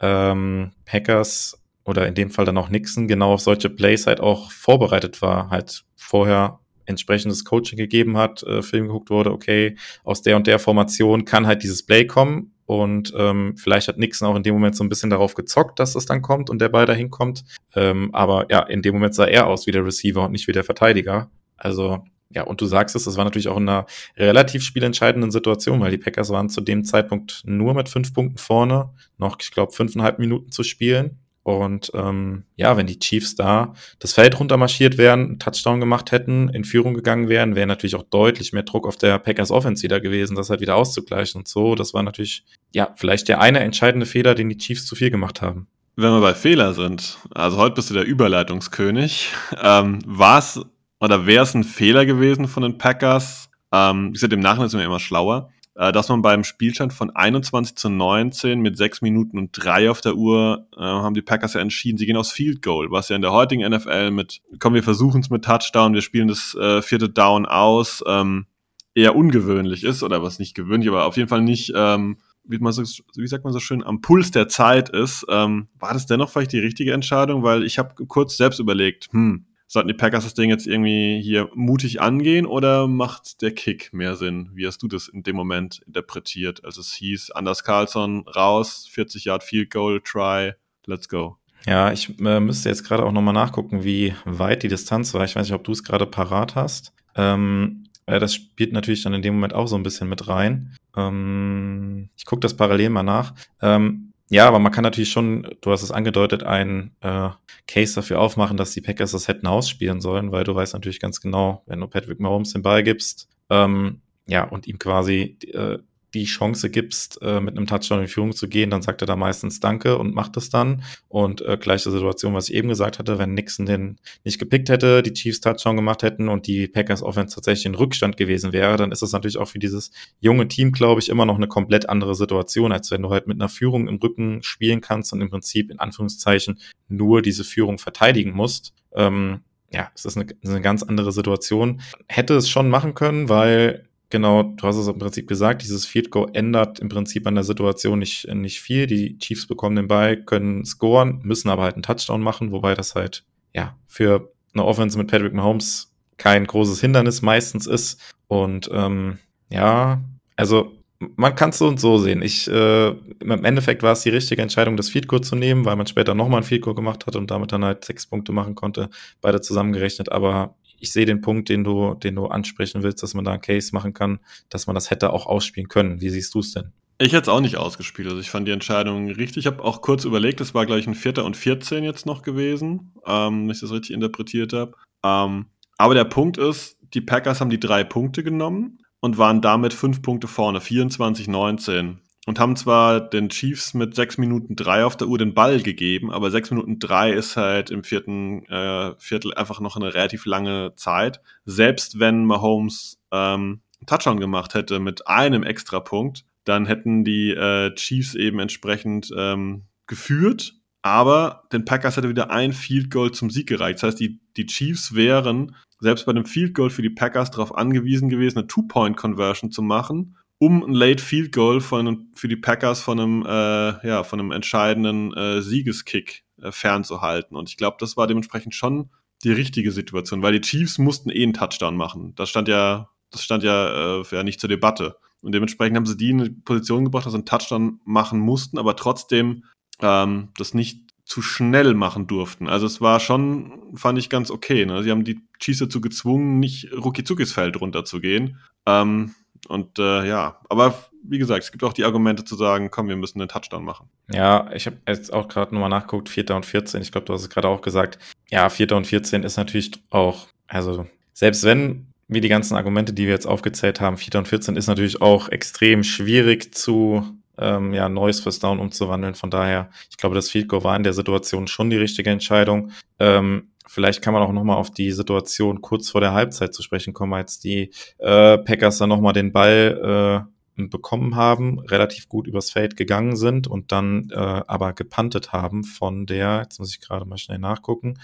ähm, Hackers oder in dem Fall dann auch Nixon genau auf solche Plays halt auch vorbereitet war, halt vorher entsprechendes Coaching gegeben hat, äh, Film geguckt wurde, okay, aus der und der Formation kann halt dieses Play kommen und ähm, vielleicht hat Nixon auch in dem Moment so ein bisschen darauf gezockt, dass es dann kommt und der Ball dahin kommt. Ähm, aber ja, in dem Moment sah er aus wie der Receiver und nicht wie der Verteidiger. Also ja, und du sagst es, das war natürlich auch in einer relativ spielentscheidenden Situation, weil die Packers waren zu dem Zeitpunkt nur mit fünf Punkten vorne, noch, ich glaube, fünfeinhalb Minuten zu spielen. Und ähm, ja, wenn die Chiefs da das Feld runtermarschiert wären, einen Touchdown gemacht hätten, in Führung gegangen wären, wäre natürlich auch deutlich mehr Druck auf der Packers Offense wieder gewesen, das halt wieder auszugleichen und so. Das war natürlich, ja, vielleicht der eine entscheidende Fehler, den die Chiefs zu viel gemacht haben. Wenn wir bei Fehler sind, also heute bist du der Überleitungskönig, ähm, war es oder wäre es ein Fehler gewesen von den Packers? Ähm, wie gesagt, im Nachhinein sind wir immer schlauer, äh, dass man beim Spielstand von 21 zu 19 mit 6 Minuten und 3 auf der Uhr äh, haben die Packers ja entschieden, sie gehen aufs Field Goal, was ja in der heutigen NFL mit, komm, wir versuchen es mit Touchdown, wir spielen das äh, vierte Down aus, ähm, eher ungewöhnlich ist, oder was nicht gewöhnlich, aber auf jeden Fall nicht, ähm, wie, man so, wie sagt man so schön, am Puls der Zeit ist. Ähm, war das dennoch vielleicht die richtige Entscheidung? Weil ich habe kurz selbst überlegt, hm, sollten die Packers das Ding jetzt irgendwie hier mutig angehen oder macht der Kick mehr Sinn? Wie hast du das in dem Moment interpretiert? Also es hieß Anders Carlson raus, 40 Yard Field Goal, Try, let's go. Ja, ich äh, müsste jetzt gerade auch nochmal nachgucken, wie weit die Distanz war. Ich weiß nicht, ob du es gerade parat hast. Ähm, äh, das spielt natürlich dann in dem Moment auch so ein bisschen mit rein. Ähm, ich gucke das parallel mal nach. Ähm, ja, aber man kann natürlich schon, du hast es angedeutet, einen äh, Case dafür aufmachen, dass die Packers das hätten ausspielen sollen, weil du weißt natürlich ganz genau, wenn du Patrick Mahomes den Ball gibst, ähm, ja, und ihm quasi äh, die Chance gibst, äh, mit einem Touchdown in Führung zu gehen, dann sagt er da meistens Danke und macht es dann. Und äh, gleiche Situation, was ich eben gesagt hatte, wenn Nixon den nicht gepickt hätte, die Chiefs Touchdown gemacht hätten und die Packers Offense tatsächlich in Rückstand gewesen wäre, dann ist das natürlich auch für dieses junge Team, glaube ich, immer noch eine komplett andere Situation, als wenn du halt mit einer Führung im Rücken spielen kannst und im Prinzip in Anführungszeichen nur diese Führung verteidigen musst. Ähm, ja, es ist eine, eine ganz andere Situation. Hätte es schon machen können, weil Genau, du hast es im Prinzip gesagt, dieses Field Goal ändert im Prinzip an der Situation nicht, nicht viel. Die Chiefs bekommen den Ball, können scoren, müssen aber halt einen Touchdown machen, wobei das halt, ja, für eine Offense mit Patrick Mahomes kein großes Hindernis meistens ist. Und ähm, ja, also man kann es so und so sehen. Ich, äh, im Endeffekt war es die richtige Entscheidung, das Field Goal zu nehmen, weil man später nochmal ein Field Goal gemacht hat und damit dann halt sechs Punkte machen konnte, beide zusammengerechnet. Aber ich sehe den Punkt, den du, den du ansprechen willst, dass man da einen Case machen kann, dass man das hätte auch ausspielen können. Wie siehst du es denn? Ich hätte es auch nicht ausgespielt. Also ich fand die Entscheidung richtig. Ich habe auch kurz überlegt, es war, glaube ich, ein Vierter und 14 jetzt noch gewesen, ähm, wenn ich das richtig interpretiert habe. Ähm, aber der Punkt ist, die Packers haben die drei Punkte genommen und waren damit fünf Punkte vorne, 24-19. Und haben zwar den Chiefs mit sechs Minuten drei auf der Uhr den Ball gegeben, aber sechs Minuten drei ist halt im vierten äh, Viertel einfach noch eine relativ lange Zeit. Selbst wenn Mahomes ähm, Touchdown gemacht hätte mit einem Extrapunkt, dann hätten die äh, Chiefs eben entsprechend ähm, geführt. Aber den Packers hätte wieder ein Field Goal zum Sieg gereicht. Das heißt, die, die Chiefs wären selbst bei dem Field Goal für die Packers darauf angewiesen gewesen, eine Two-Point-Conversion zu machen, um ein Late Field Goal von, für die Packers von einem, äh, ja, von einem entscheidenden äh, Siegeskick äh, fernzuhalten. Und ich glaube, das war dementsprechend schon die richtige Situation, weil die Chiefs mussten eh einen Touchdown machen. Das stand ja, das stand ja, äh, ja nicht zur Debatte. Und dementsprechend haben sie die in eine Position gebracht, dass sie einen Touchdown machen mussten, aber trotzdem ähm, das nicht zu schnell machen durften. Also es war schon, fand ich ganz okay. Ne? Sie haben die Chiefs dazu gezwungen, nicht Rukizukis Feld runterzugehen. Ähm, und äh, ja, aber wie gesagt, es gibt auch die Argumente zu sagen, komm, wir müssen einen Touchdown machen. Ja, ich habe jetzt auch gerade nochmal nachgeguckt, Vierter und 14. Ich glaube, du hast es gerade auch gesagt. Ja, Vierter und 14 ist natürlich auch, also selbst wenn wie die ganzen Argumente, die wir jetzt aufgezählt haben, Vierter und 14 ist natürlich auch extrem schwierig zu ähm, ja, Neues fürs Down umzuwandeln. Von daher, ich glaube, das Field Goal war in der Situation schon die richtige Entscheidung. Ähm, vielleicht kann man auch nochmal auf die Situation kurz vor der Halbzeit zu sprechen kommen, als die äh, Packers dann nochmal den Ball äh, bekommen haben, relativ gut übers Feld gegangen sind und dann äh, aber gepantet haben von der, jetzt muss ich gerade mal schnell nachgucken,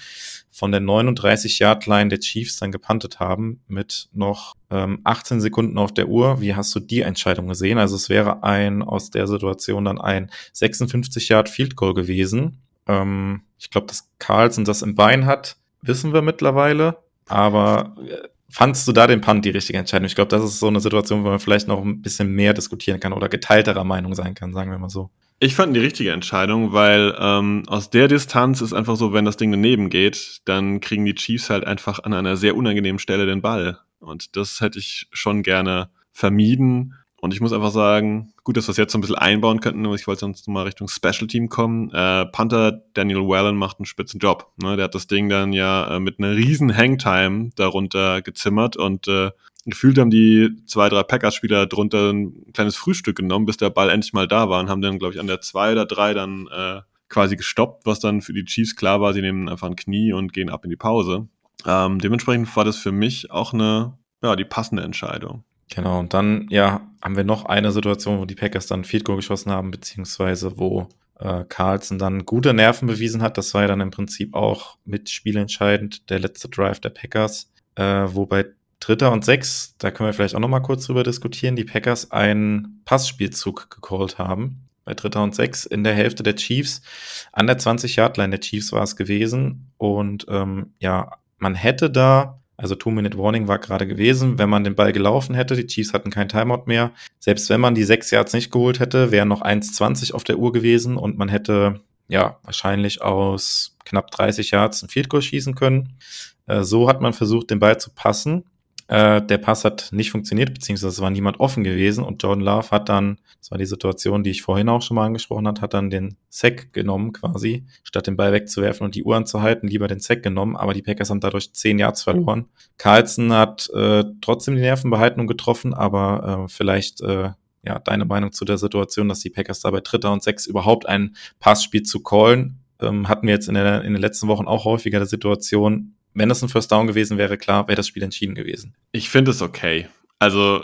von der 39-Yard-Line der Chiefs dann gepantet haben mit noch ähm, 18 Sekunden auf der Uhr. Wie hast du die Entscheidung gesehen? Also es wäre ein aus der Situation dann ein 56-Yard-Field-Goal gewesen. Ähm, ich glaube, dass Carlson das im Bein hat, wissen wir mittlerweile. Aber äh, Fandst du da den Punt die richtige Entscheidung? Ich glaube, das ist so eine Situation, wo man vielleicht noch ein bisschen mehr diskutieren kann oder geteilterer Meinung sein kann, sagen wir mal so. Ich fand die richtige Entscheidung, weil ähm, aus der Distanz ist einfach so, wenn das Ding daneben geht, dann kriegen die Chiefs halt einfach an einer sehr unangenehmen Stelle den Ball. Und das hätte ich schon gerne vermieden. Und ich muss einfach sagen, gut, dass wir es jetzt so ein bisschen einbauen könnten, aber ich wollte sonst mal Richtung Special Team kommen. Äh, Panther Daniel Wellen macht einen spitzen Job. Ne? Der hat das Ding dann ja äh, mit einer riesen Hangtime darunter gezimmert und äh, gefühlt haben die zwei, drei Packers-Spieler drunter ein kleines Frühstück genommen, bis der Ball endlich mal da war und haben dann, glaube ich, an der zwei oder drei dann äh, quasi gestoppt, was dann für die Chiefs klar war, sie nehmen einfach ein Knie und gehen ab in die Pause. Ähm, dementsprechend war das für mich auch eine, ja, die passende Entscheidung. Genau, und dann, ja, haben wir noch eine Situation, wo die Packers dann Field Goal geschossen haben, beziehungsweise wo äh, Carlson dann gute Nerven bewiesen hat. Das war ja dann im Prinzip auch mit spielentscheidend der letzte Drive der Packers, äh, wo bei Dritter und Sechs, da können wir vielleicht auch noch mal kurz drüber diskutieren, die Packers einen Passspielzug gecallt haben. Bei Dritter und Sechs in der Hälfte der Chiefs. An der 20-Yard-Line der Chiefs war es gewesen. Und ähm, ja, man hätte da also Two-Minute-Warning war gerade gewesen, wenn man den Ball gelaufen hätte. Die Chiefs hatten kein Timeout mehr. Selbst wenn man die sechs Yards nicht geholt hätte, wären noch 1,20 auf der Uhr gewesen und man hätte ja wahrscheinlich aus knapp 30 Yards ein Field Goal schießen können. Äh, so hat man versucht, den Ball zu passen. Äh, der Pass hat nicht funktioniert, beziehungsweise es war niemand offen gewesen. Und Jordan Love hat dann, das war die Situation, die ich vorhin auch schon mal angesprochen hat, hat dann den Sack genommen quasi, statt den Ball wegzuwerfen und die Uhr anzuhalten, lieber den Sack genommen, aber die Packers haben dadurch zehn Yards verloren. Carlson hat äh, trotzdem die Nerven behalten und getroffen, aber äh, vielleicht äh, ja, deine Meinung zu der Situation, dass die Packers dabei Dritter und Sechs überhaupt ein Passspiel zu callen, ähm, hatten wir jetzt in, der, in den letzten Wochen auch häufiger der Situation, wenn es ein First Down gewesen wäre, klar, wäre das Spiel entschieden gewesen. Ich finde es okay. Also,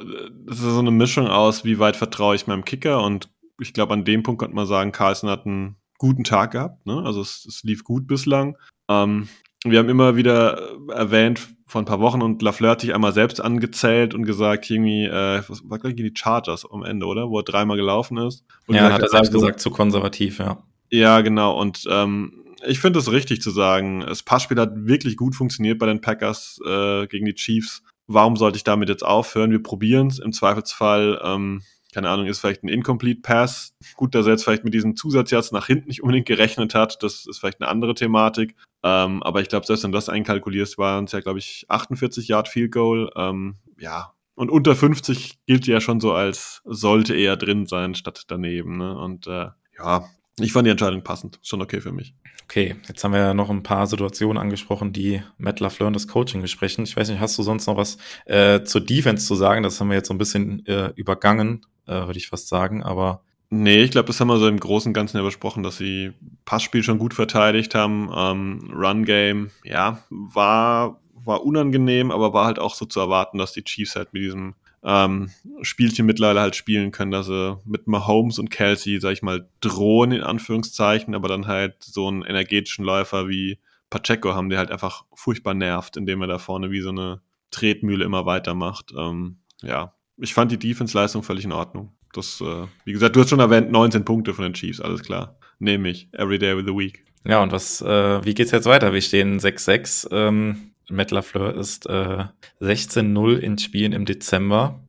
das ist so eine Mischung aus, wie weit vertraue ich meinem Kicker und ich glaube, an dem Punkt könnte man sagen, Carlson hat einen guten Tag gehabt. Ne? Also, es, es lief gut bislang. Ähm, wir haben immer wieder erwähnt vor ein paar Wochen und Lafleur hat sich einmal selbst angezählt und gesagt, irgendwie, äh, was war gleich die Chargers am Ende, oder? Wo er dreimal gelaufen ist. Und ja, hat er selbst gesagt, zu konservativ, ja. Ja, genau. Und ähm, ich finde es richtig zu sagen, das Passspiel hat wirklich gut funktioniert bei den Packers äh, gegen die Chiefs. Warum sollte ich damit jetzt aufhören? Wir probieren es. Im Zweifelsfall, ähm, keine Ahnung, ist vielleicht ein Incomplete Pass. Gut, dass er jetzt vielleicht mit diesem Zusatz jetzt nach hinten nicht unbedingt gerechnet hat. Das ist vielleicht eine andere Thematik. Ähm, aber ich glaube, selbst wenn du das einkalkulierst, waren es ja, glaube ich, 48 Yard Field Goal. Ähm, ja. Und unter 50 gilt ja schon so als sollte eher drin sein statt daneben. Ne? Und äh, ja, ich fand die Entscheidung passend. Schon okay für mich. Okay, jetzt haben wir ja noch ein paar Situationen angesprochen, die Matt LaFleur und das Coaching besprechen. Ich weiß nicht, hast du sonst noch was äh, zur Defense zu sagen? Das haben wir jetzt so ein bisschen äh, übergangen, äh, würde ich fast sagen, aber Nee, ich glaube, das haben wir so im Großen und Ganzen ja besprochen, dass sie Passspiel schon gut verteidigt haben. Ähm, Run-Game, ja, war, war unangenehm, aber war halt auch so zu erwarten, dass die Chiefs halt mit diesem ähm, Spielchen mittlerweile halt spielen können, dass sie mit Mahomes und Kelsey, sag ich mal, drohen in Anführungszeichen, aber dann halt so einen energetischen Läufer wie Pacheco haben, der halt einfach furchtbar nervt, indem er da vorne wie so eine Tretmühle immer weitermacht. Ähm, ja, ich fand die Defense-Leistung völlig in Ordnung. Das, äh, wie gesagt, du hast schon erwähnt, 19 Punkte von den Chiefs, alles klar. Nehme ich. Every day of the week. Ja, und was, äh, wie geht's jetzt weiter? Wir stehen 6-6. Ähm, Matt LaFleur ist äh, 16-0 in Spielen im Dezember.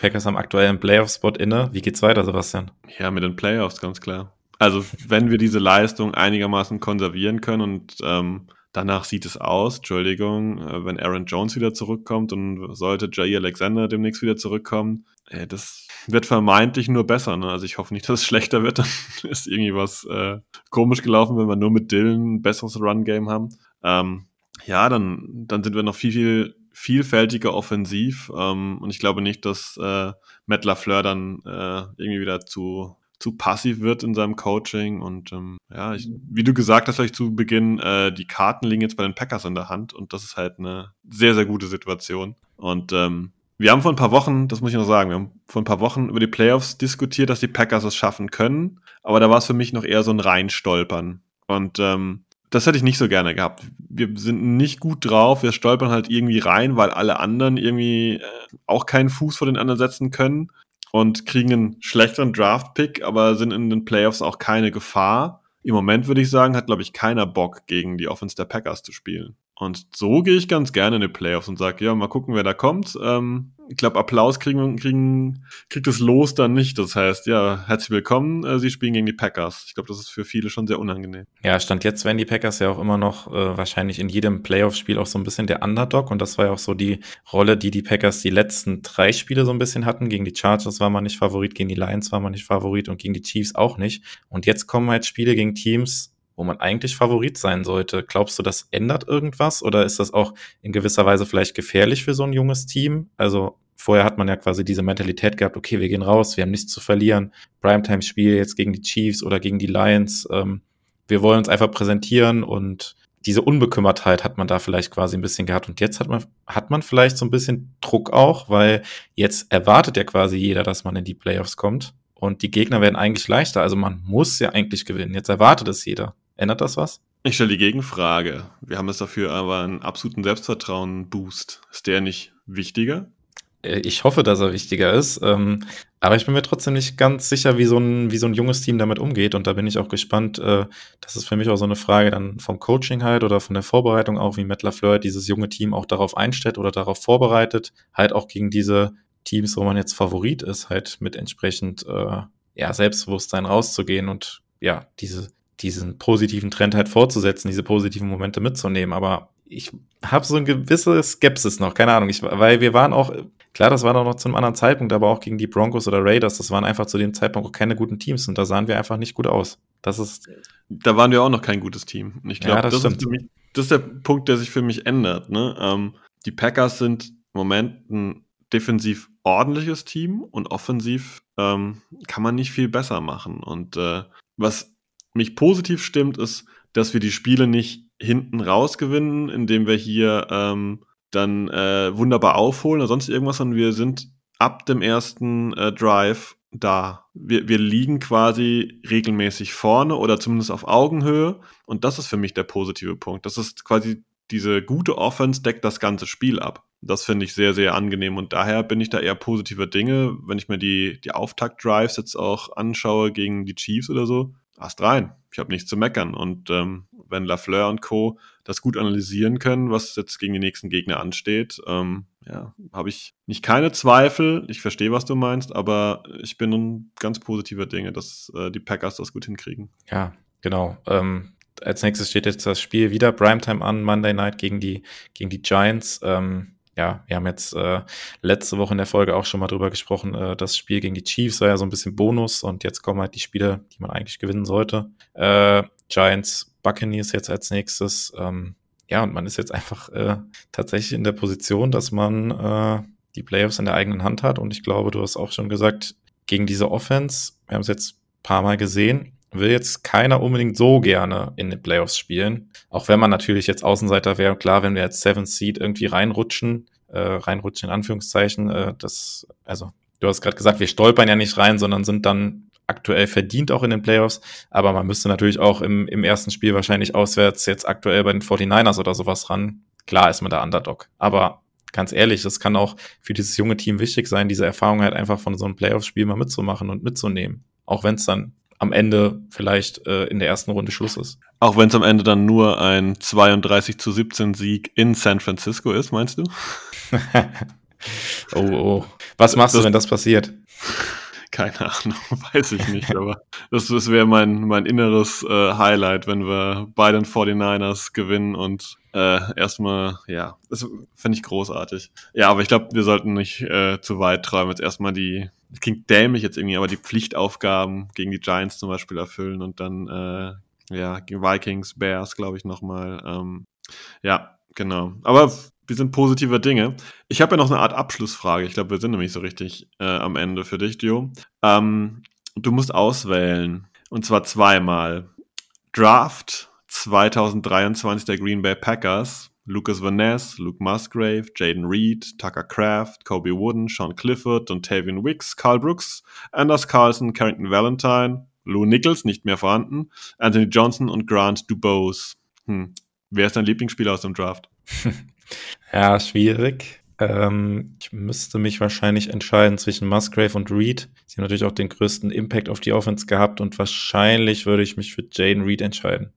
Packers haben aktuell einen Playoff-Spot inne. Wie geht's weiter, Sebastian? Ja, mit den Playoffs, ganz klar. Also, wenn wir diese Leistung einigermaßen konservieren können und ähm, danach sieht es aus, Entschuldigung, äh, wenn Aaron Jones wieder zurückkommt und sollte Jair Alexander demnächst wieder zurückkommen, äh, das wird vermeintlich nur besser. Ne? Also ich hoffe nicht, dass es schlechter wird. <laughs> Dann ist irgendwie was äh, komisch gelaufen, wenn wir nur mit Dylan ein besseres Run-Game haben. Ähm, ja, dann, dann sind wir noch viel, viel vielfältiger offensiv. Ähm, und ich glaube nicht, dass äh, Matt LaFleur dann äh, irgendwie wieder zu zu passiv wird in seinem Coaching. Und ähm, ja, ich, wie du gesagt hast, vielleicht zu Beginn, äh, die Karten liegen jetzt bei den Packers in der Hand und das ist halt eine sehr, sehr gute Situation. Und ähm, wir haben vor ein paar Wochen, das muss ich noch sagen, wir haben vor ein paar Wochen über die Playoffs diskutiert, dass die Packers es schaffen können, aber da war es für mich noch eher so ein Reinstolpern. Und ähm, das hätte ich nicht so gerne gehabt. Wir sind nicht gut drauf, wir stolpern halt irgendwie rein, weil alle anderen irgendwie äh, auch keinen Fuß vor den anderen setzen können und kriegen einen schlechteren Draft-Pick, aber sind in den Playoffs auch keine Gefahr. Im Moment würde ich sagen, hat, glaube ich, keiner Bock, gegen die Offense der Packers zu spielen. Und so gehe ich ganz gerne in die Playoffs und sage, ja, mal gucken, wer da kommt. Ähm, ich glaube, Applaus kriegen, kriegen, kriegt das Los dann nicht. Das heißt, ja, herzlich willkommen, äh, Sie spielen gegen die Packers. Ich glaube, das ist für viele schon sehr unangenehm. Ja, Stand jetzt werden die Packers ja auch immer noch äh, wahrscheinlich in jedem Playoff-Spiel auch so ein bisschen der Underdog. Und das war ja auch so die Rolle, die die Packers die letzten drei Spiele so ein bisschen hatten. Gegen die Chargers war man nicht Favorit, gegen die Lions war man nicht Favorit und gegen die Chiefs auch nicht. Und jetzt kommen halt Spiele gegen Teams, wo man eigentlich Favorit sein sollte. Glaubst du, das ändert irgendwas oder ist das auch in gewisser Weise vielleicht gefährlich für so ein junges Team? Also vorher hat man ja quasi diese Mentalität gehabt, okay, wir gehen raus, wir haben nichts zu verlieren. Primetime-Spiel jetzt gegen die Chiefs oder gegen die Lions. Ähm, wir wollen uns einfach präsentieren und diese Unbekümmertheit hat man da vielleicht quasi ein bisschen gehabt. Und jetzt hat man, hat man vielleicht so ein bisschen Druck auch, weil jetzt erwartet ja quasi jeder, dass man in die Playoffs kommt. Und die Gegner werden eigentlich leichter. Also man muss ja eigentlich gewinnen. Jetzt erwartet es jeder. Ändert das was? Ich stelle die Gegenfrage. Wir haben es dafür aber einen absoluten Selbstvertrauen-Boost. Ist der nicht wichtiger? Äh, ich hoffe, dass er wichtiger ist. Ähm, aber ich bin mir trotzdem nicht ganz sicher, wie so, ein, wie so ein junges Team damit umgeht. Und da bin ich auch gespannt. Äh, das ist für mich auch so eine Frage dann vom Coaching halt oder von der Vorbereitung auch, wie Matt LaFleur dieses junge Team auch darauf einstellt oder darauf vorbereitet. Halt auch gegen diese Teams, wo man jetzt Favorit ist, halt mit entsprechend äh, ja, Selbstbewusstsein rauszugehen und ja, diese diesen positiven Trend halt fortzusetzen, diese positiven Momente mitzunehmen. Aber ich habe so eine gewisse Skepsis noch, keine Ahnung, ich, weil wir waren auch, klar, das war doch noch zu einem anderen Zeitpunkt, aber auch gegen die Broncos oder Raiders, das waren einfach zu dem Zeitpunkt auch keine guten Teams und da sahen wir einfach nicht gut aus. Das ist. Da waren wir auch noch kein gutes Team. Und ich glaube, ja, das, das, das ist der Punkt, der sich für mich ändert. Ne? Ähm, die Packers sind im Moment ein defensiv ordentliches Team und offensiv ähm, kann man nicht viel besser machen. Und äh, was mich positiv stimmt, ist, dass wir die Spiele nicht hinten raus gewinnen, indem wir hier ähm, dann äh, wunderbar aufholen oder sonst irgendwas, sondern wir sind ab dem ersten äh, Drive da. Wir, wir liegen quasi regelmäßig vorne oder zumindest auf Augenhöhe und das ist für mich der positive Punkt. Das ist quasi diese gute Offense deckt das ganze Spiel ab. Das finde ich sehr, sehr angenehm und daher bin ich da eher positiver Dinge, wenn ich mir die, die Auftakt-Drives jetzt auch anschaue gegen die Chiefs oder so Ast rein. Ich habe nichts zu meckern. Und ähm, wenn Lafleur und Co. das gut analysieren können, was jetzt gegen die nächsten Gegner ansteht, ähm, ja, habe ich nicht keine Zweifel. Ich verstehe, was du meinst, aber ich bin ein ganz positiver Dinge, dass äh, die Packers das gut hinkriegen. Ja, genau. Ähm, als nächstes steht jetzt das Spiel wieder Primetime an, Monday Night gegen die, gegen die Giants. Ähm, ja, wir haben jetzt äh, letzte Woche in der Folge auch schon mal drüber gesprochen, äh, das Spiel gegen die Chiefs war ja so ein bisschen Bonus und jetzt kommen halt die Spiele, die man eigentlich gewinnen sollte. Äh, Giants, Buccaneers jetzt als nächstes. Ähm, ja, und man ist jetzt einfach äh, tatsächlich in der Position, dass man äh, die Playoffs in der eigenen Hand hat. Und ich glaube, du hast auch schon gesagt, gegen diese Offense, wir haben es jetzt ein paar Mal gesehen, will jetzt keiner unbedingt so gerne in den Playoffs spielen. Auch wenn man natürlich jetzt Außenseiter wäre. Klar, wenn wir jetzt Seventh Seed irgendwie reinrutschen, äh, reinrutschen in Anführungszeichen, äh, das, also du hast gerade gesagt, wir stolpern ja nicht rein, sondern sind dann aktuell verdient auch in den Playoffs. Aber man müsste natürlich auch im, im ersten Spiel wahrscheinlich auswärts jetzt aktuell bei den 49ers oder sowas ran. Klar ist man der Underdog. Aber ganz ehrlich, das kann auch für dieses junge Team wichtig sein, diese Erfahrung halt einfach von so einem Playoff-Spiel mal mitzumachen und mitzunehmen. Auch wenn es dann am Ende vielleicht äh, in der ersten Runde Schluss ist. Auch wenn es am Ende dann nur ein 32 zu 17 Sieg in San Francisco ist, meinst du? <laughs> oh, oh. Was machst das, du, wenn das passiert? <laughs> Keine Ahnung, <laughs> weiß ich nicht, aber das, das wäre mein, mein inneres äh, Highlight, wenn wir bei den 49ers gewinnen und äh, erstmal, ja, das finde ich großartig. Ja, aber ich glaube, wir sollten nicht äh, zu weit träumen. Jetzt erstmal die, das klingt dämlich jetzt irgendwie, aber die Pflichtaufgaben gegen die Giants zum Beispiel erfüllen und dann, äh, ja, gegen Vikings, Bears, glaube ich, nochmal. Ähm, ja, genau. Aber wir sind positive Dinge. Ich habe ja noch eine Art Abschlussfrage. Ich glaube, wir sind nämlich so richtig äh, am Ende für dich, Dio. Ähm, du musst auswählen. Und zwar zweimal. Draft 2023 der Green Bay Packers. Lucas Van Luke Musgrave, Jaden Reed, Tucker Craft, Kobe Wooden, Sean Clifford, und Tavian Wicks, Carl Brooks, Anders Carlson, Carrington Valentine, Lou Nichols, nicht mehr vorhanden, Anthony Johnson und Grant Dubose. Hm. Wer ist dein Lieblingsspieler aus dem Draft? <laughs> ja, schwierig. Ähm, ich müsste mich wahrscheinlich entscheiden zwischen Musgrave und Reed. Sie haben natürlich auch den größten Impact auf die Offense gehabt und wahrscheinlich würde ich mich für Jaden Reed entscheiden.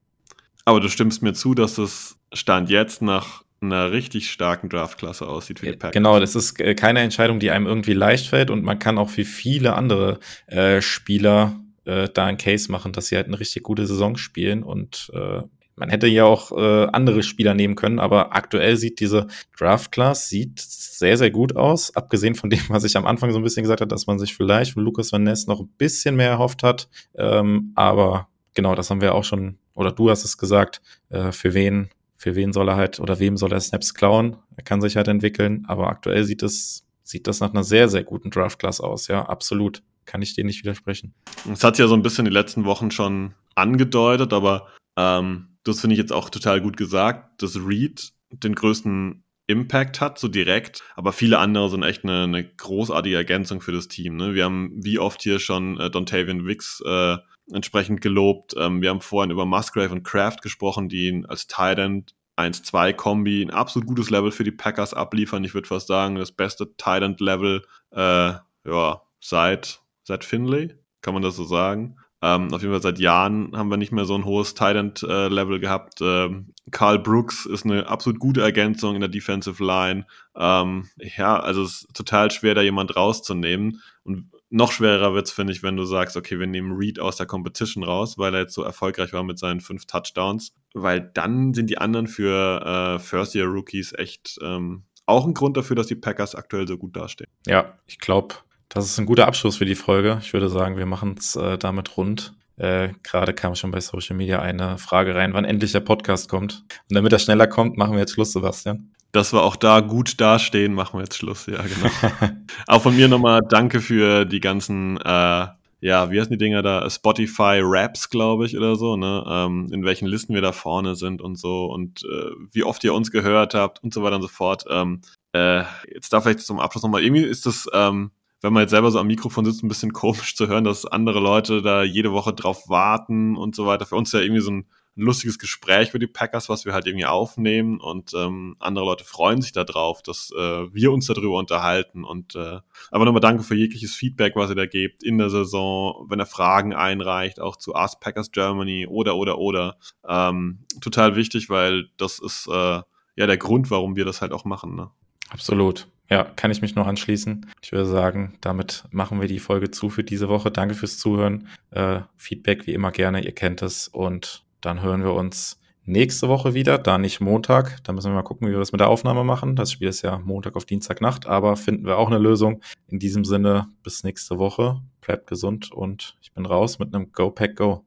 Aber du stimmst mir zu, dass das Stand jetzt nach einer richtig starken Draftklasse aussieht für die Packers. Genau, das ist äh, keine Entscheidung, die einem irgendwie leicht fällt und man kann auch für viele andere äh, Spieler äh, da einen Case machen, dass sie halt eine richtig gute Saison spielen und äh, man hätte ja auch äh, andere Spieler nehmen können, aber aktuell sieht diese Draft Class sieht sehr, sehr gut aus. Abgesehen von dem, <laughs> was ich am Anfang so ein bisschen gesagt habe, dass man sich vielleicht von Lucas Van Ness noch ein bisschen mehr erhofft hat. Ähm, aber genau, das haben wir auch schon, oder du hast es gesagt, äh, für wen, für wen soll er halt oder wem soll er Snaps klauen? Er kann sich halt entwickeln, aber aktuell sieht es, sieht das nach einer sehr, sehr guten Draft Class aus. Ja, absolut. Kann ich dir nicht widersprechen. Es hat ja so ein bisschen die letzten Wochen schon angedeutet, aber ähm, das finde ich jetzt auch total gut gesagt, dass Reed den größten Impact hat, so direkt, aber viele andere sind echt eine, eine großartige Ergänzung für das Team. Ne? Wir haben wie oft hier schon äh, Dontavian Wicks äh, entsprechend gelobt. Ähm, wir haben vorhin über Musgrave und Kraft gesprochen, die als Tight End 1-2-Kombi ein absolut gutes Level für die Packers abliefern. Ich würde fast sagen, das beste Tight End Level äh, ja, seit, seit Finlay, kann man das so sagen. Ähm, auf jeden Fall seit Jahren haben wir nicht mehr so ein hohes Tight End äh, gehabt. Ähm, Carl Brooks ist eine absolut gute Ergänzung in der Defensive Line. Ähm, ja, also es ist total schwer, da jemand rauszunehmen. Und noch schwerer wird es, finde ich, wenn du sagst, okay, wir nehmen Reed aus der Competition raus, weil er jetzt so erfolgreich war mit seinen fünf Touchdowns. Weil dann sind die anderen für äh, First-Year-Rookies echt ähm, auch ein Grund dafür, dass die Packers aktuell so gut dastehen. Ja, ich glaube, das ist ein guter Abschluss für die Folge. Ich würde sagen, wir machen es äh, damit rund. Äh, Gerade kam schon bei Social Media eine Frage rein, wann endlich der Podcast kommt. Und damit er schneller kommt, machen wir jetzt Schluss, Sebastian. Dass wir auch da gut dastehen, machen wir jetzt Schluss, ja, genau. <laughs> auch von mir nochmal danke für die ganzen, äh, ja, wie heißen die Dinger da? Spotify Raps, glaube ich, oder so, ne? Ähm, in welchen Listen wir da vorne sind und so und äh, wie oft ihr uns gehört habt und so weiter und so fort. Ähm, äh, jetzt darf ich zum Abschluss nochmal, irgendwie ist das, ähm, wenn man jetzt selber so am Mikrofon sitzt, ein bisschen komisch zu hören, dass andere Leute da jede Woche drauf warten und so weiter. Für uns ist ja irgendwie so ein, lustiges Gespräch für die Packers, was wir halt irgendwie aufnehmen und ähm, andere Leute freuen sich darauf, dass äh, wir uns darüber unterhalten und äh, aber nochmal danke für jegliches Feedback, was ihr da gebt in der Saison, wenn er Fragen einreicht, auch zu Ask Packers Germany oder oder oder ähm, total wichtig, weil das ist äh, ja der Grund, warum wir das halt auch machen. Ne? Absolut. Ja, kann ich mich noch anschließen. Ich würde sagen, damit machen wir die Folge zu für diese Woche. Danke fürs Zuhören. Äh, Feedback wie immer gerne, ihr kennt es. Und dann hören wir uns nächste Woche wieder, da nicht Montag. Da müssen wir mal gucken, wie wir das mit der Aufnahme machen. Das Spiel ist ja Montag auf Dienstagnacht, aber finden wir auch eine Lösung. In diesem Sinne, bis nächste Woche. Bleibt gesund und ich bin raus mit einem Go Pack Go.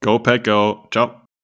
Go Pack Go. Ciao.